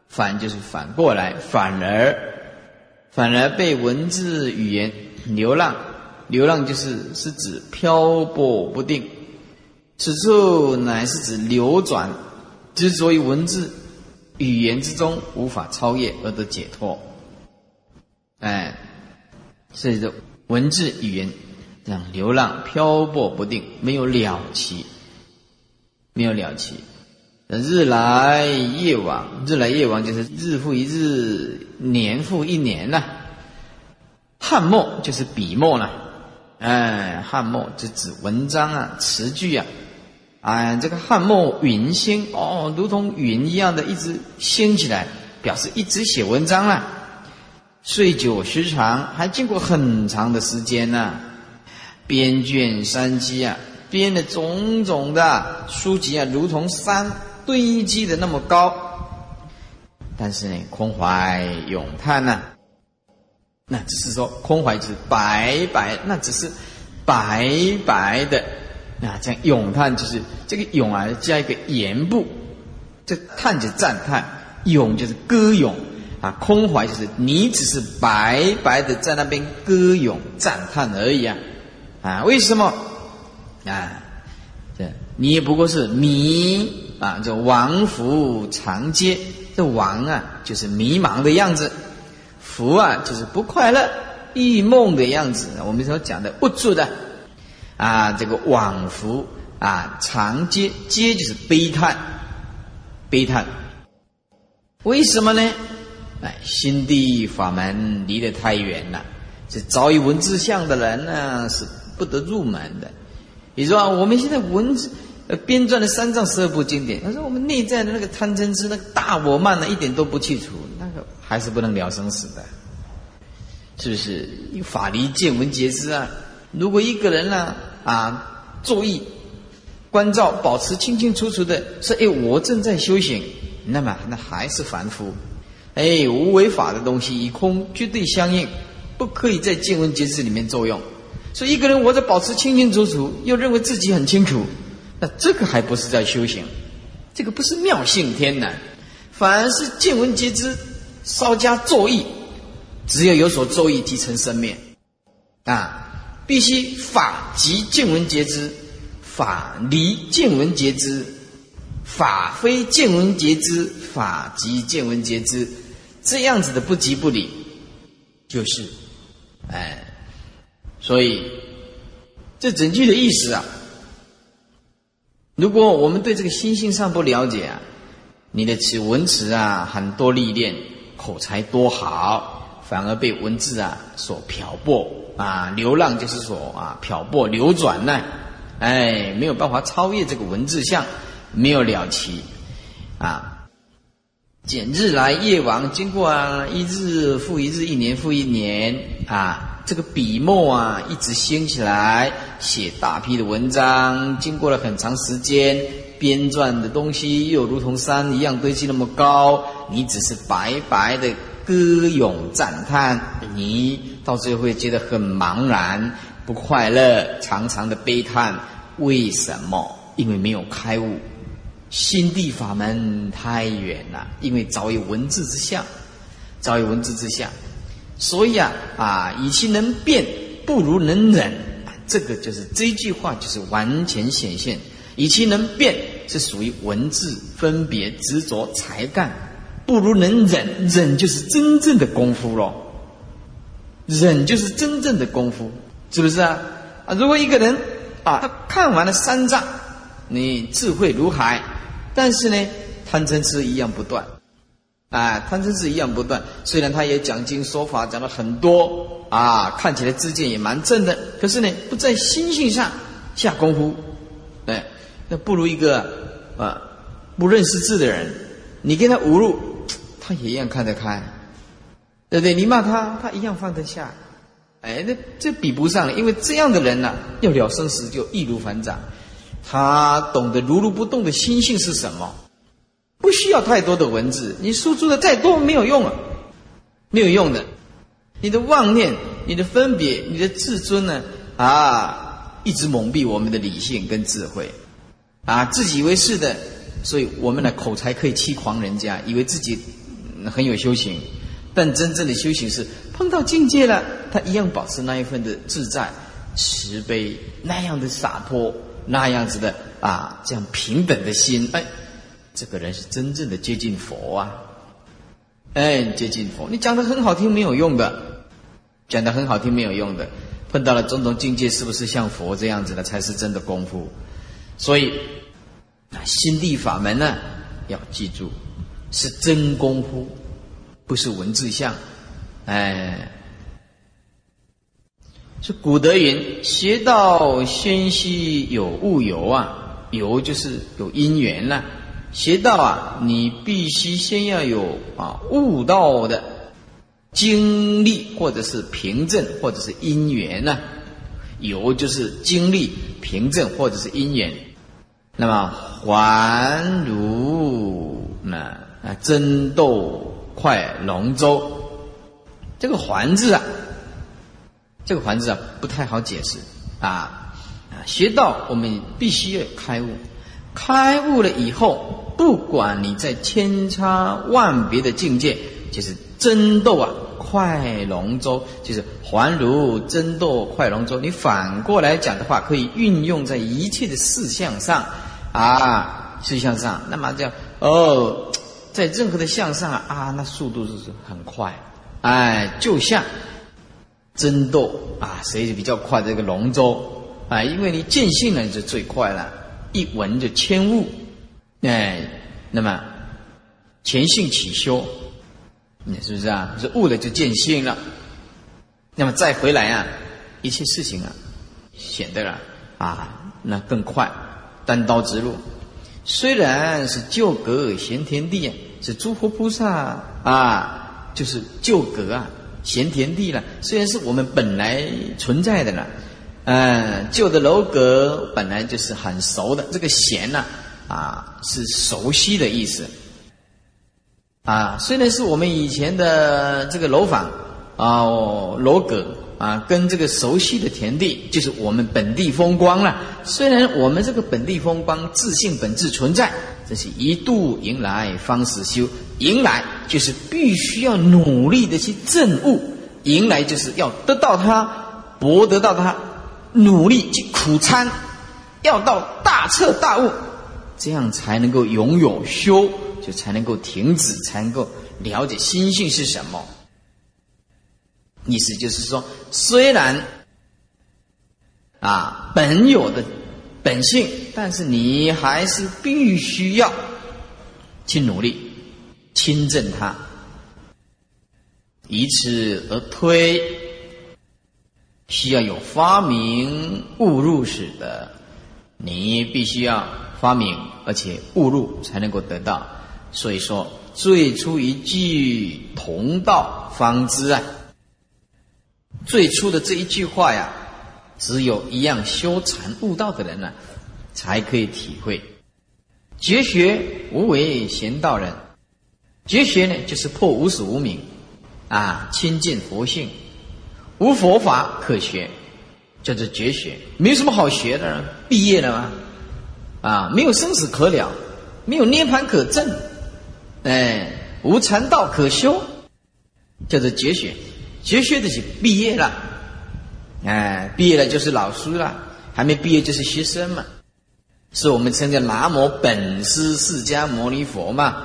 反就是反过来，反而反而被文字语言流浪。流浪就是是指漂泊不定，此处乃是指流转，执着于文字语言之中，无法超越而得解脱。哎，所以说文字语言这样流浪漂泊不定，没有了期，没有了期。日来夜往，日来夜往就是日复一日，年复一年呐。汉墨就是笔墨了。哎，汉墨这指文章啊，词句啊，哎，这个汉墨云星哦，如同云一样的一直兴起来，表示一直写文章啊。岁久时长，还经过很长的时间呢。编卷山积啊，编的种种的书籍啊，如同山堆积的那么高。但是呢，空怀咏叹呐。那只是说空怀就是白白，那只是白白的啊。这样咏叹就是这个咏啊，加一个言部，这叹就是赞叹，咏就是歌咏啊。空怀就是你只是白白的在那边歌咏赞叹而已啊啊？为什么啊？这你也不过是迷啊，这王府长街，这王啊就是迷茫的样子。福啊，就是不快乐、异梦的样子。我们所讲的不住的啊，这个往复啊，长嗟嗟就是悲叹，悲叹。为什么呢？哎，心地法门离得太远了。这早已文字相的人呢，是不得入门的。比如说，我们现在文字编撰的三藏十二部经典，他说我们内在的那个贪嗔痴、那个大我慢呢，一点都不去除。还是不能了生死的，是不是？法离见闻皆知啊！如果一个人呢啊，注意关照，保持清清楚楚的说：“哎，我正在修行。”那么那还是凡夫。哎，无为法的东西与空绝对相应，不可以在见闻皆知里面作用。所以一个人我在保持清清楚楚，又认为自己很清楚，那这个还不是在修行？这个不是妙性天然，反而是见闻皆知。稍加作意，只有有所作意，即成生灭。啊，必须法即见闻皆知，法离见闻皆知，法非见闻皆知，法即见闻皆知。这样子的不即不离，就是，哎，所以这整句的意思啊，如果我们对这个心性上不了解啊，你的词文词啊，很多历练。口才多好，反而被文字啊所漂泊啊，流浪就是说啊漂泊流转呢，哎，没有办法超越这个文字相，没有了期啊。简日来夜往，经过啊一日复一日，一年复一年啊，这个笔墨啊一直兴起来，写大批的文章，经过了很长时间。编撰的东西又如同山一样堆积那么高，你只是白白的歌咏赞叹，你到最后会觉得很茫然、不快乐，长长的悲叹。为什么？因为没有开悟，心地法门太远了，因为早有文字之相，早有文字之相，所以啊啊，与其能变，不如能忍。这个就是这句话，就是完全显现。以其能变，是属于文字分别执着才干，不如能忍。忍就是真正的功夫咯，忍就是真正的功夫，是不是啊？啊，如果一个人啊，他看完了三藏，你智慧如海，但是呢，贪嗔痴一样不断，啊，贪嗔痴一样不断。虽然他也讲经说法讲了很多啊，看起来知见也蛮正的，可是呢，不在心性上下功夫，哎。那不如一个啊不认识字的人，你跟他侮辱，他也一样看得开，对不对？你骂他，他一样放得下。哎，那这比不上，因为这样的人呢，要了生死就易如反掌。他懂得如如不动的心性是什么，不需要太多的文字，你输出的再多没有用啊，没有用的。你的妄念、你的分别、你的自尊呢？啊，一直蒙蔽我们的理性跟智慧，啊，自以为是的，所以我们的口才可以欺狂人家，以为自己很有修行，但真正的修行是碰到境界了，他一样保持那一份的自在、慈悲，那样的洒脱，那样子的啊，这样平等的心，哎，这个人是真正的接近佛啊，哎，接近佛，你讲的很好听没有用的。讲的很好听，没有用的。碰到了种种境界，是不是像佛这样子的，才是真的功夫？所以，心地法门呢，要记住，是真功夫，不是文字相。哎，是古德云：邪道先须有物有啊，有就是有因缘了。邪道啊，你必须先要有啊悟道的。经历或者是凭证或者是因缘呢？有就是经历凭证或者是因缘。那么还如那啊争斗快龙舟，这个“还”字啊，这个“还”字啊不太好解释啊啊！学道我们必须要开悟，开悟了以后，不管你在千差万别的境界，就是。争斗啊，快龙舟就是还如争斗快龙舟。你反过来讲的话，可以运用在一切的事项上啊，是向上。那么叫哦，在任何的向上啊，那速度是很快。哎，就像争斗啊，谁比较快？这个龙舟啊，因为你见性了，就最快了，一闻就千悟。哎，那么前性起修。你是不是啊？是悟了就见性了，那么再回来啊，一切事情啊，显得了啊，那更快，单刀直入。虽然是旧格贤田地啊，是诸佛菩萨啊，就是旧格啊，贤田地了。虽然是我们本来存在的了，嗯，旧的楼阁本来就是很熟的，这个贤呢啊，是熟悉的意思。啊，虽然是我们以前的这个楼房啊、楼阁啊，跟这个熟悉的田地，就是我们本地风光了。虽然我们这个本地风光自性本质存在，这是一度迎来方始修，迎来就是必须要努力的去证悟，迎来就是要得到它，博得到它，努力去苦参，要到大彻大悟，这样才能够拥有修。就才能够停止，才能够了解心性是什么。意思就是说，虽然啊本有的本性，但是你还是必须要去努力亲证它，以此而推，需要有发明误入使的，你必须要发明，而且误入才能够得到。所以说，最初一句“同道方知”啊，最初的这一句话呀，只有一样修禅悟道的人呢，才可以体会。绝学无为贤道人，绝学呢就是破无始无明，啊，亲近佛性，无佛法可学，叫做绝学。没有什么好学的，毕业了吗？啊，没有生死可了，没有涅盘可证。哎，无禅道可修，叫做绝学。绝学的是毕业了，哎，毕业了就是老师了，还没毕业就是学生嘛。是我们称叫南无本师释迦牟尼佛嘛，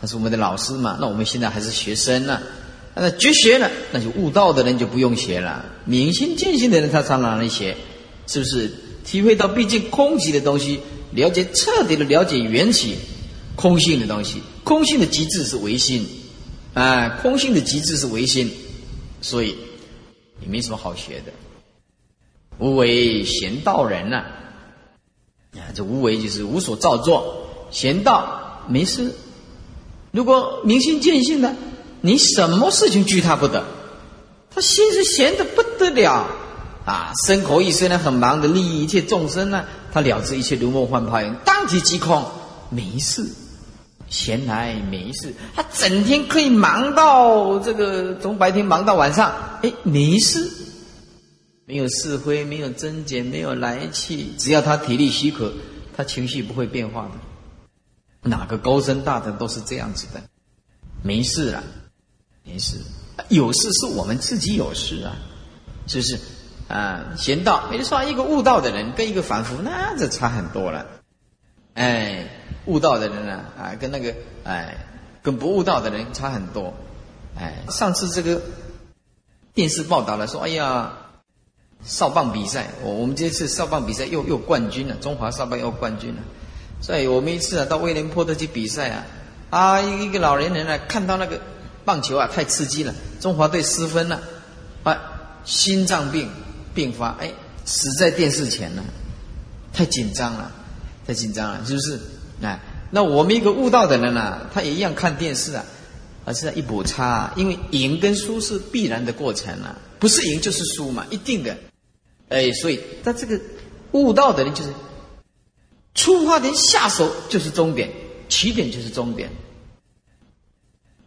他是我们的老师嘛。那我们现在还是学生呢。那绝学了，那就悟道的人就不用学了。明心见性的人，他上哪里学？是不是体会到毕竟空寂的东西，了解彻底的了解缘起。空性的东西，空性的极致是唯心，啊，空性的极致是唯心，所以也没什么好学的。无为贤道人呐，啊，这无为就是无所造作，贤道没事。如果明心见性的，你什么事情惧他不得，他心是闲的不得了，啊，身口意虽然很忙的利益一切众生呢，他了知一切如梦幻泡影，当体即空，没事，闲来没事，他整天可以忙到这个从白天忙到晚上，哎，没事，没有是非，没有增减，没有来气，只要他体力许可，他情绪不会变化的。哪个高僧大德都是这样子的，没事了，没事，有事是我们自己有事啊，是不是？啊，闲道，也就是说，一个悟道的人跟一个凡夫，那这差很多了。哎，悟道的人呢，啊，跟那个哎，跟不悟道的人差很多。哎，上次这个电视报道了，说，哎呀，少棒比赛，我我们这次少棒比赛又又冠军了，中华少棒又冠军了。所以我们一次啊，到威廉波特去比赛啊，啊，一个老年人呢，看到那个棒球啊，太刺激了，中华队失分了，啊，心脏病。并发，哎，死在电视前了，太紧张了，太紧张了，是不是？哎，那我们一个悟道的人呢，他也一样看电视啊，而是一补差，因为赢跟输是必然的过程啊，不是赢就是输嘛，一定的，哎，所以他这个悟道的人就是出发点下手就是终点，起点就是终点。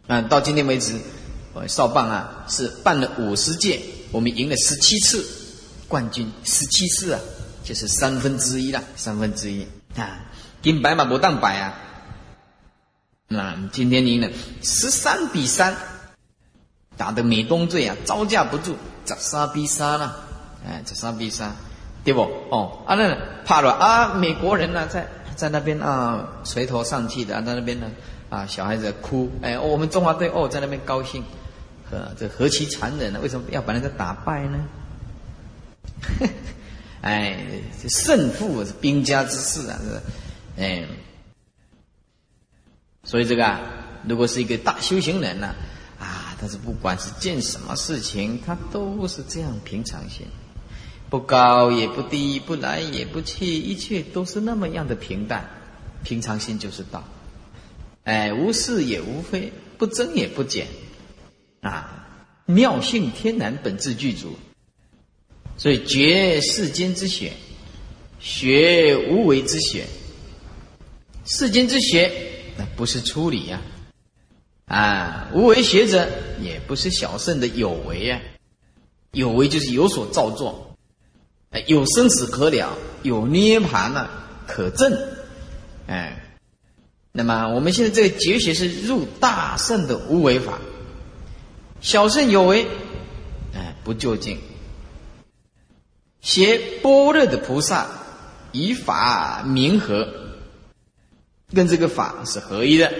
啊，到今天为止，我少棒啊是办了五十届，我们赢了十七次。冠军十七次啊，就是三分之一了，三分之一啊，金白马不当白啊。那今天赢了十三比三，打的美东队啊招架不住，十三比三了，哎，十三比三，对不？哦，啊那怕了啊，美国人呢在在那边啊垂头丧气的啊在那边呢啊小孩子哭，哎，我们中华队哦在那边高兴，呵，这何其残忍呢？为什么要把人家打败呢？*laughs* 哎，胜负是兵家之事啊！是，哎，所以这个，如果是一个大修行人呢，啊，他是不管是见什么事情，他都是这样平常心，不高也不低，不来也不去，一切都是那么样的平淡，平常心就是道。哎，无是也无非，不增也不减，啊，妙性天然本质具足。所以绝世间之选，学无为之选。世间之学，那不是出理呀，啊，无为学者也不是小圣的有为啊，有为就是有所造作，哎有生死可了，有涅盘呢可证，哎，那么我们现在这个绝学是入大圣的无为法，小圣有为，哎，不究竟。学般若的菩萨，以法明和，跟这个法是合一的。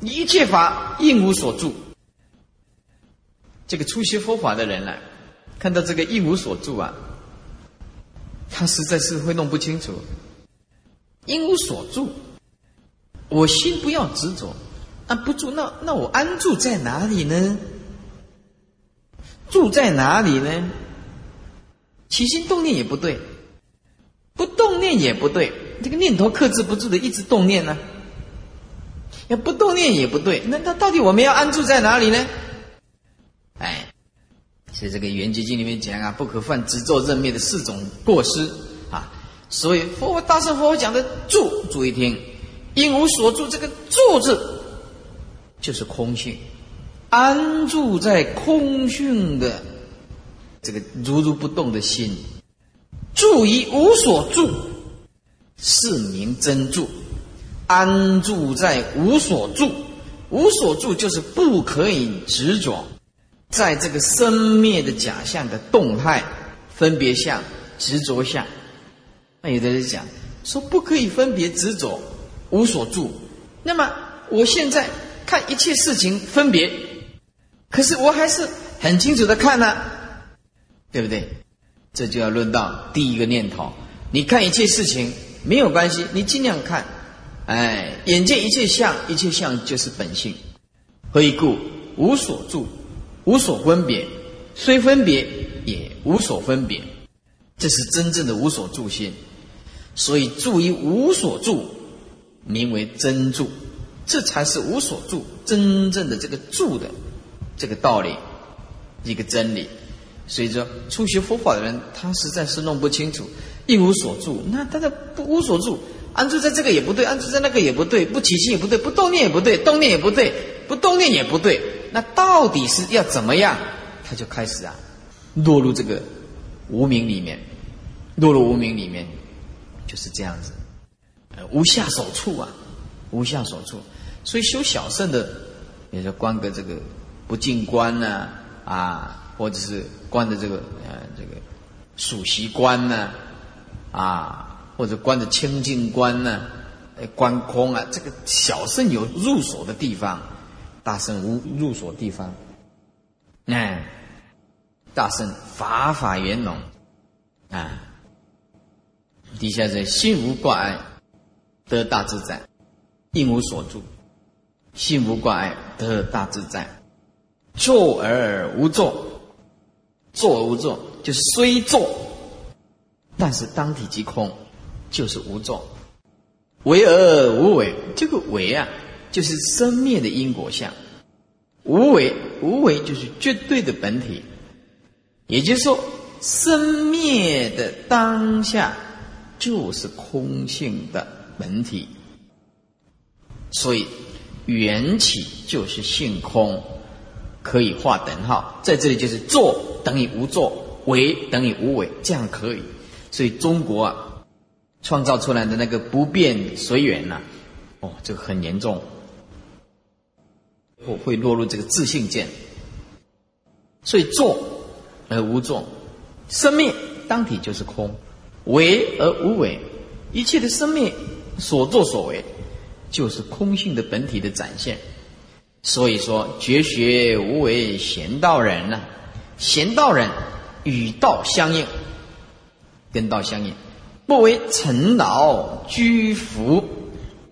一切法应无所住。这个初学佛法的人呢，看到这个应无所住啊，他实在是会弄不清楚。应无所住，我心不要执着，啊不住，那那我安住在哪里呢？住在哪里呢？起心动念也不对，不动念也不对，这个念头克制不住的一直动念呢。要不动念也不对，那那到底我们要安住在哪里呢？哎，是这个《圆觉经》里面讲啊，不可犯执着认灭的四种过失啊。所以佛大圣佛讲的住，注意听，因无所住，这个住字就是空性，安住在空性的。这个如如不动的心，住于无所住，是名真住。安住在无所住，无所住就是不可以执着，在这个生灭的假象的动态分别相、执着相。那有的人讲说不可以分别执着，无所住。那么我现在看一切事情分别，可是我还是很清楚的看呢。对不对？这就要论到第一个念头。你看一切事情没有关系，你尽量看。哎，眼见一切相，一切相就是本性。何以故？无所住，无所分别。虽分别，也无所分别。这是真正的无所住心。所以住于无所住，名为真住。这才是无所住真正的这个住的这个道理，一个真理。所以说，初学佛法的人，他实在是弄不清楚，一无所住。那他的不无所住，安住在这个也不对，安住在那个也不对，不起心也不对，不动念也不对，动念也不对，不动念也不对。那到底是要怎么样？他就开始啊，落入这个无名里面，落入无名里面，就是这样子，呃，无下手处啊，无下手处。所以修小圣的，也就观个这个不净观呢，啊。或者是观的这个呃这个属习观呢，啊，啊或者观的清净观呢，观空啊，这个小圣有入所的地方，大圣无入所地方。哎，大圣法法圆融啊，底下是心无挂碍得大自在，应无所住，心无挂碍得大自在，坐而无坐。坐而无坐，就是虽坐，但是当体即空，就是无作；为而无为，这个为啊，就是生灭的因果相；无为，无为就是绝对的本体。也就是说，生灭的当下就是空性的本体。所以，缘起就是性空。可以画等号，在这里就是做等于无做，为等于无为，这样可以。所以中国啊，创造出来的那个不变随缘呐，哦，这个很严重，会会落入这个自信见。所以做而无做，生命当体就是空，为而无为，一切的生命所作所为，就是空性的本体的展现。所以说，绝学无为贤道人呢，贤道人与道相应，跟道相应，不为尘劳拘缚，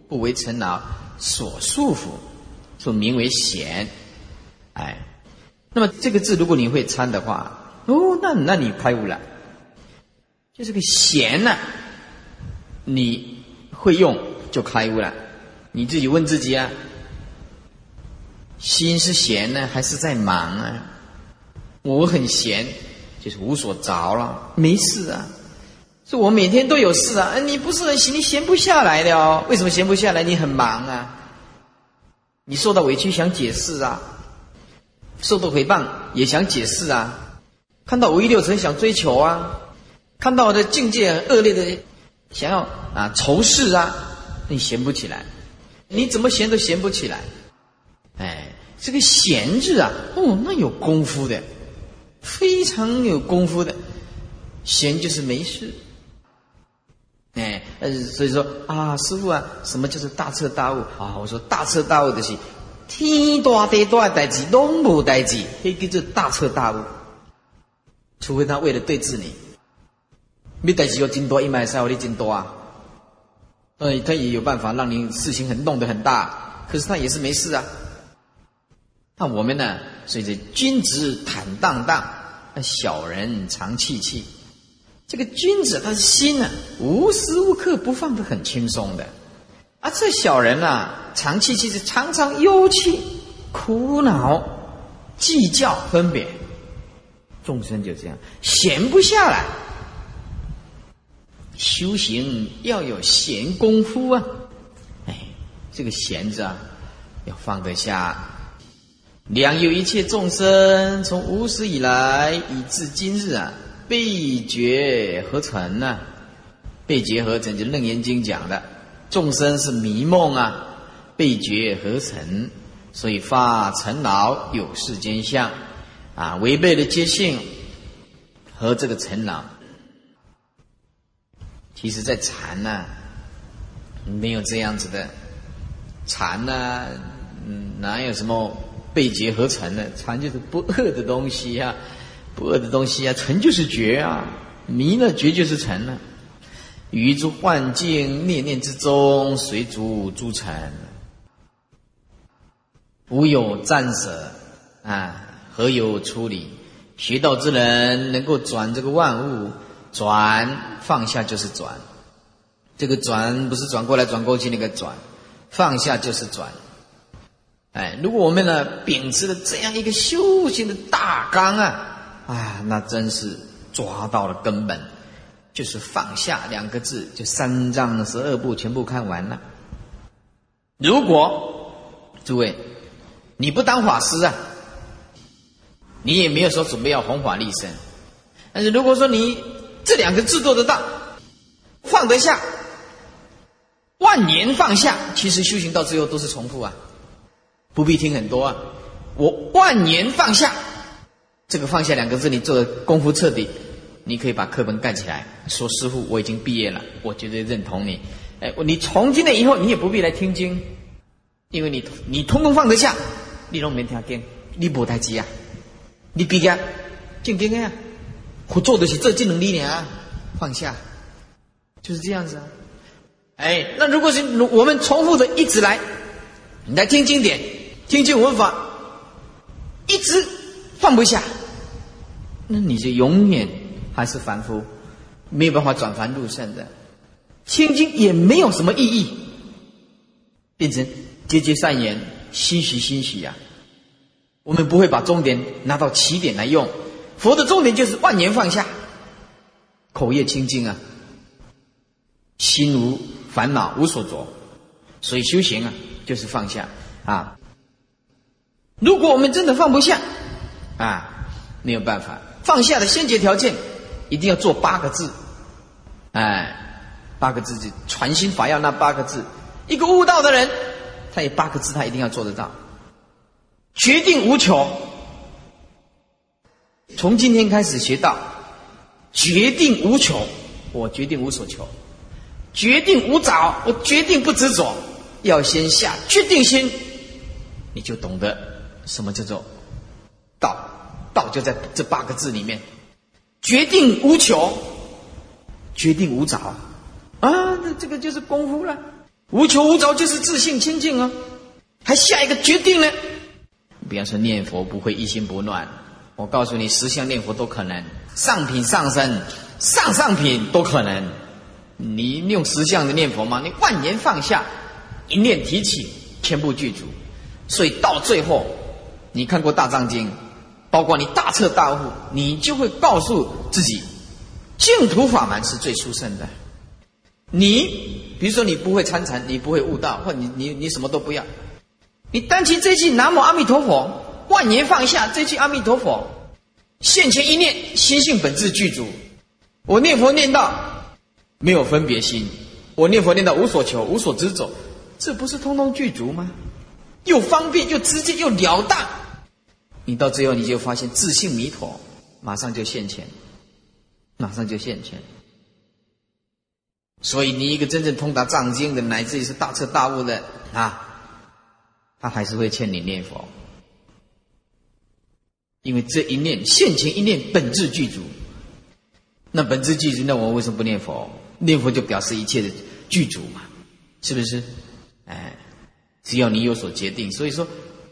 不为尘劳所束缚，所名为贤。哎，那么这个字，如果你会参的话，哦，那那你开悟了，就是个贤呢，你会用就开悟了，你自己问自己啊。心是闲呢，还是在忙啊？我很闲，就是无所着了，没事啊。说我每天都有事啊。你不是闲，你闲不下来的哦。为什么闲不下来？你很忙啊。你受到委屈想解释啊，受到诽谤也想解释啊，看到五欲六尘想追求啊，看到的境界很恶劣的想要啊仇视啊，你闲不起来。你怎么闲都闲不起来。哎，这个闲字啊，哦，那有功夫的，非常有功夫的。闲就是没事。哎，呃，所以说啊，师傅啊，什么叫做大彻大悟啊？我说大彻大悟的是天大地大的代志，拢无代志，可以叫做大彻大悟。除非他为了对峙你，没代志有真多，一买三我的真多啊。呃，他也有办法让你事情很弄得很大，可是他也是没事啊。那我们呢？所以这君子坦荡荡，那小人常戚戚。这个君子他的心呢，无时无刻不放得很轻松的，而这小人呢，常戚戚是常常忧气、苦恼、计较、分别。众生就这样闲不下来，修行要有闲功夫啊！哎，这个闲字啊，要放得下。良有一切众生，从无始以来，以至今日啊，被觉合成呢？被觉合成就《楞严经》讲的，众生是迷梦啊，被觉合成，所以发尘劳有世间相啊，违背了觉性和这个尘劳。其实，在禅呢，没有这样子的禅呢，嗯，哪有什么？被觉合成的禅就是不恶的东西呀，不恶的东西啊，成就是觉啊，迷了觉就是成了。于诸幻境念念之中，随逐诸尘，无有暂舍啊，何有出离？学道之人能够转这个万物，转放下就是转，这个转不是转过来转过去那个转，放下就是转。哎，如果我们呢秉持了这样一个修行的大纲啊，啊，那真是抓到了根本，就是放下两个字，就三藏十二部全部看完了。如果诸位你不当法师啊，你也没有说准备要弘法利生，但是如果说你这两个字做得到，放得下，万年放下，其实修行到最后都是重复啊，不必听很多啊。我万年放下，这个放下两个字，你做的功夫彻底，你可以把课本盖起来，说师傅我已经毕业了，我绝对认同你。哎，你从今天以后，你也不必来听经，因为你你通通放得下，你都没听经，你不太急啊，你比较正经啊，我做的是这技能力量啊，放下，就是这样子啊。哎，那如果是我们重复的一直来，你来听经典，听经文法。一直放不下，那你就永远还是凡夫，没有办法转凡入圣的。清经也没有什么意义，变成节节善言，欣喜欣喜呀。我们不会把终点拿到起点来用，佛的终点就是万年放下，口业清净啊，心无烦恼，无所着，所以修行啊，就是放下。啊。如果我们真的放不下，啊，没有办法，放下的先决条件，一定要做八个字，哎，八个字就传心法要那八个字，一个悟道的人，他有八个字，他一定要做得到，决定无穷，从今天开始学到，决定无穷，我决定无所求，决定无找，我决定不执着，要先下决定心，你就懂得。什么叫做？就在这八个字里面：决定无求，决定无着。啊，那这个就是功夫了。无求无着就是自信清净啊。还下一个决定呢？比方说念佛不会一心不乱，我告诉你，十相念佛都可能，上品上身，上上品都可能。你用十相的念佛吗？你万年放下，一念提起，全部具足。所以到最后。你看过《大藏经》，包括你大彻大悟，你就会告诉自己，净土法门是最殊胜的。你比如说你不会参禅，你不会悟道，或你你你什么都不要，你单起这句南无阿弥陀佛，万年放下这句阿弥陀佛，现前一念心性本质具足。我念佛念到没有分别心，我念佛念到无所求无所执着，这不是通通具足吗？又方便又直接又了当。你到最后，你就发现自信弥陀马上就现前，马上就现前。所以，你一个真正通达藏经的，乃至于是大彻大悟的啊，他还是会劝你念佛，因为这一念现前一念本质具足。那本质具足，那我为什么不念佛？念佛就表示一切的具足嘛，是不是？哎，只要你有所决定，所以说。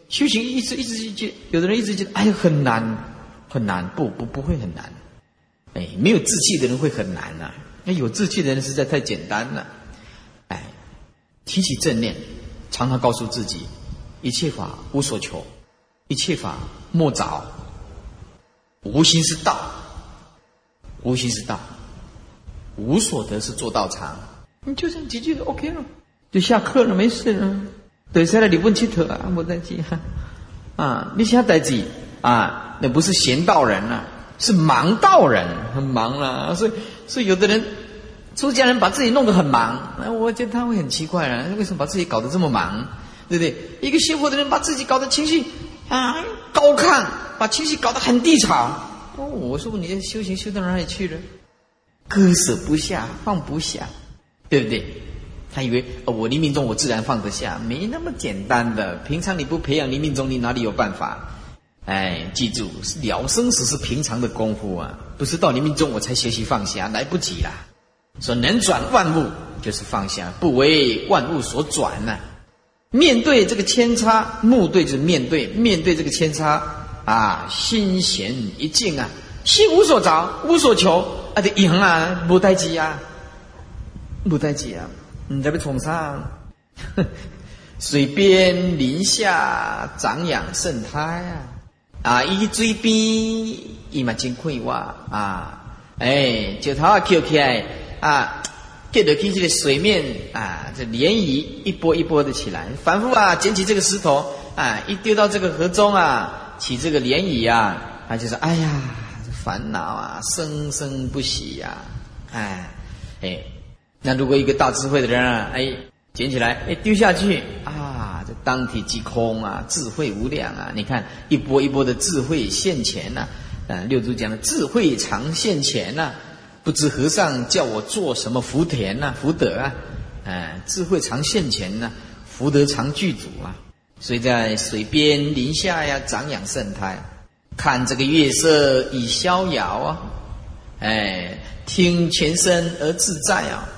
修行一直一直就，有的人一直觉得哎呀很难，很难，不不不会很难，哎，没有志气的人会很难呐，那有志气的人实在太简单了，哎，提起正念，常常告诉自己，一切法无所求，一切法莫找，无心是道，无心是道，无所得是做道场，你就这样几句就 OK 了，就下课了，没事了。对，现在你问起头啊，没得急哈，啊，你现在急啊，那不是闲道人了，是忙道人，很忙了。所以，所以有的人出家人把自己弄得很忙，那我觉得他会很奇怪了，为什么把自己搞得这么忙，对不对？一个修佛的人把自己搞得情绪啊高亢，把情绪搞得很低潮。哦，我说你这修行修到哪里去了？割舍不下，放不下，对不对？他以为我临命中我自然放得下，没那么简单的。平常你不培养临命中，你哪里有办法？哎，记住，了生死是平常的功夫啊，不是到临命中我才学习放下，来不及了。说能转万物就是放下，不为万物所转呢。面对这个扦差，目对着面对，面对这个扦差啊，心弦一静啊，心无所着，无所求啊，得赢啊，不待机啊，不待机啊。你在被冲上，*laughs* 水边林下长养圣胎啊！啊，伊水边伊嘛真快活啊，哎，石头啊翘起来啊，见得起这个水面啊，这涟漪一波一波的起来，反复啊捡起这个石头啊，一丢到这个河中啊，起这个涟漪啊，他就说：哎呀，这烦恼啊，生生不息呀，哎，哎，那如果一个大智慧的人啊，哎，捡起来，哎，丢下去啊。这当体即空啊，智慧无量啊！你看一波一波的智慧现前呐，啊，六祖讲的智慧常现前呐，不知和尚叫我做什么福田呐，福德啊，哎，智慧常现前呐，福德常具足啊，所以在水边林下呀，长养圣胎，看这个月色已逍遥啊，哎，听前声而自在啊，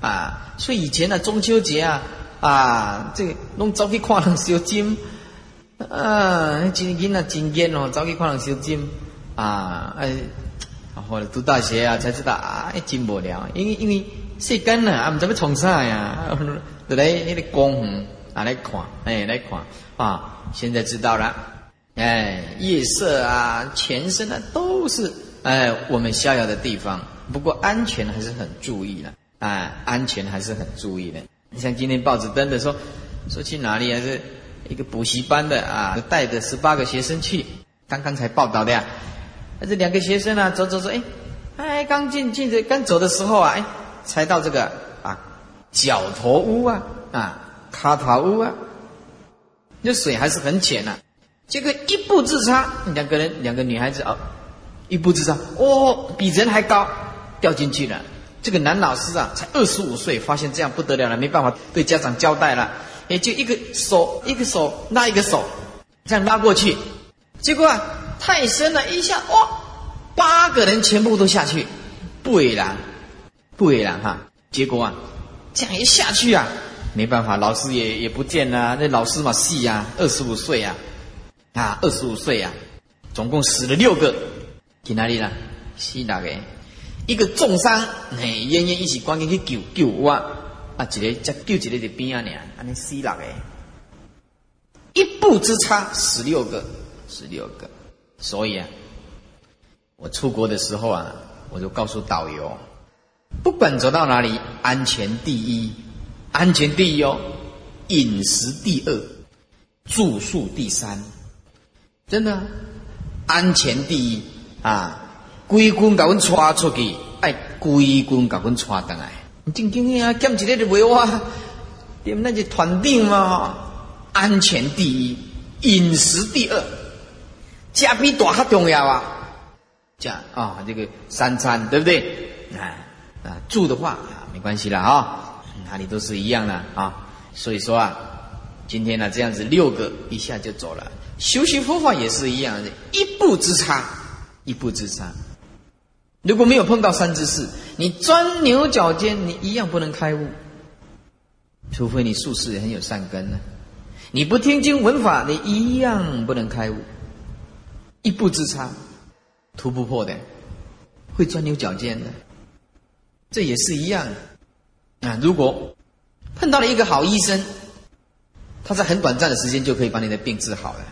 啊，所以以前的中秋节啊。啊，这个弄走去看人烧金，啊，真紧啊，真严哦，走去看人烧金，啊，哎，后来读大学啊，才知道啊，真无聊，因为因为时间呢，啊，唔知要从啥呀，*laughs* 就来那个光远啊来看，哎，来看啊，现在知道了，哎，夜色啊，全身啊，都是哎，我们逍遥的地方，不过安全还是很注意的，啊，安全还是很注意的。你像今天报纸登的说，说去哪里啊？是一个补习班的啊，带着十八个学生去，刚刚才报道的呀。这两个学生啊，走走走，哎，哎，刚进进这刚走的时候啊，哎，才到这个啊，脚头屋啊，啊，卡塔屋啊，那水还是很浅呐。结果一步之差，两个人，两个女孩子啊，一步之差，哦，比人还高，掉进去了。这个男老师啊，才二十五岁，发现这样不得了了，没办法对家长交代了，也就一个手一个手拉一个手，这样拉过去，结果啊太深了，一下哇，八个人全部都下去，不为然，不为然哈，结果啊这样一下去啊，没办法，老师也也不见了，那老师嘛细呀，二十五岁呀，啊二十五岁呀，总共死了六个，去哪里了？死哪个？一个重伤，哎，奄奄一起赶紧去救救我，啊，一个再救一个在边啊，呢，安尼死六个，一步之差，十六个，十六个，所以啊，我出国的时候啊，我就告诉导游，不管走到哪里，安全第一，安全第一哦，饮食第二，住宿第三，真的，安全第一啊。规军甲阮带出去，爱规军甲阮带回来。正经啊，减一个就袂话，点那是团定嘛？安全第一，饮食第二，家比大较重要啊！这样啊，这个三餐对不对？啊啊，住的话啊，没关系了啊，哪里都是一样的啊。所以说啊，今天呢这样子六个一下就走了。修行佛法也是一样的，一步之差，一步之差。如果没有碰到三之四，你钻牛角尖，你一样不能开悟。除非你术士很有善根呢，你不听经闻法，你一样不能开悟。一步之差，突不破的，会钻牛角尖的。这也是一样啊！如果碰到了一个好医生，他在很短暂的时间就可以把你的病治好了。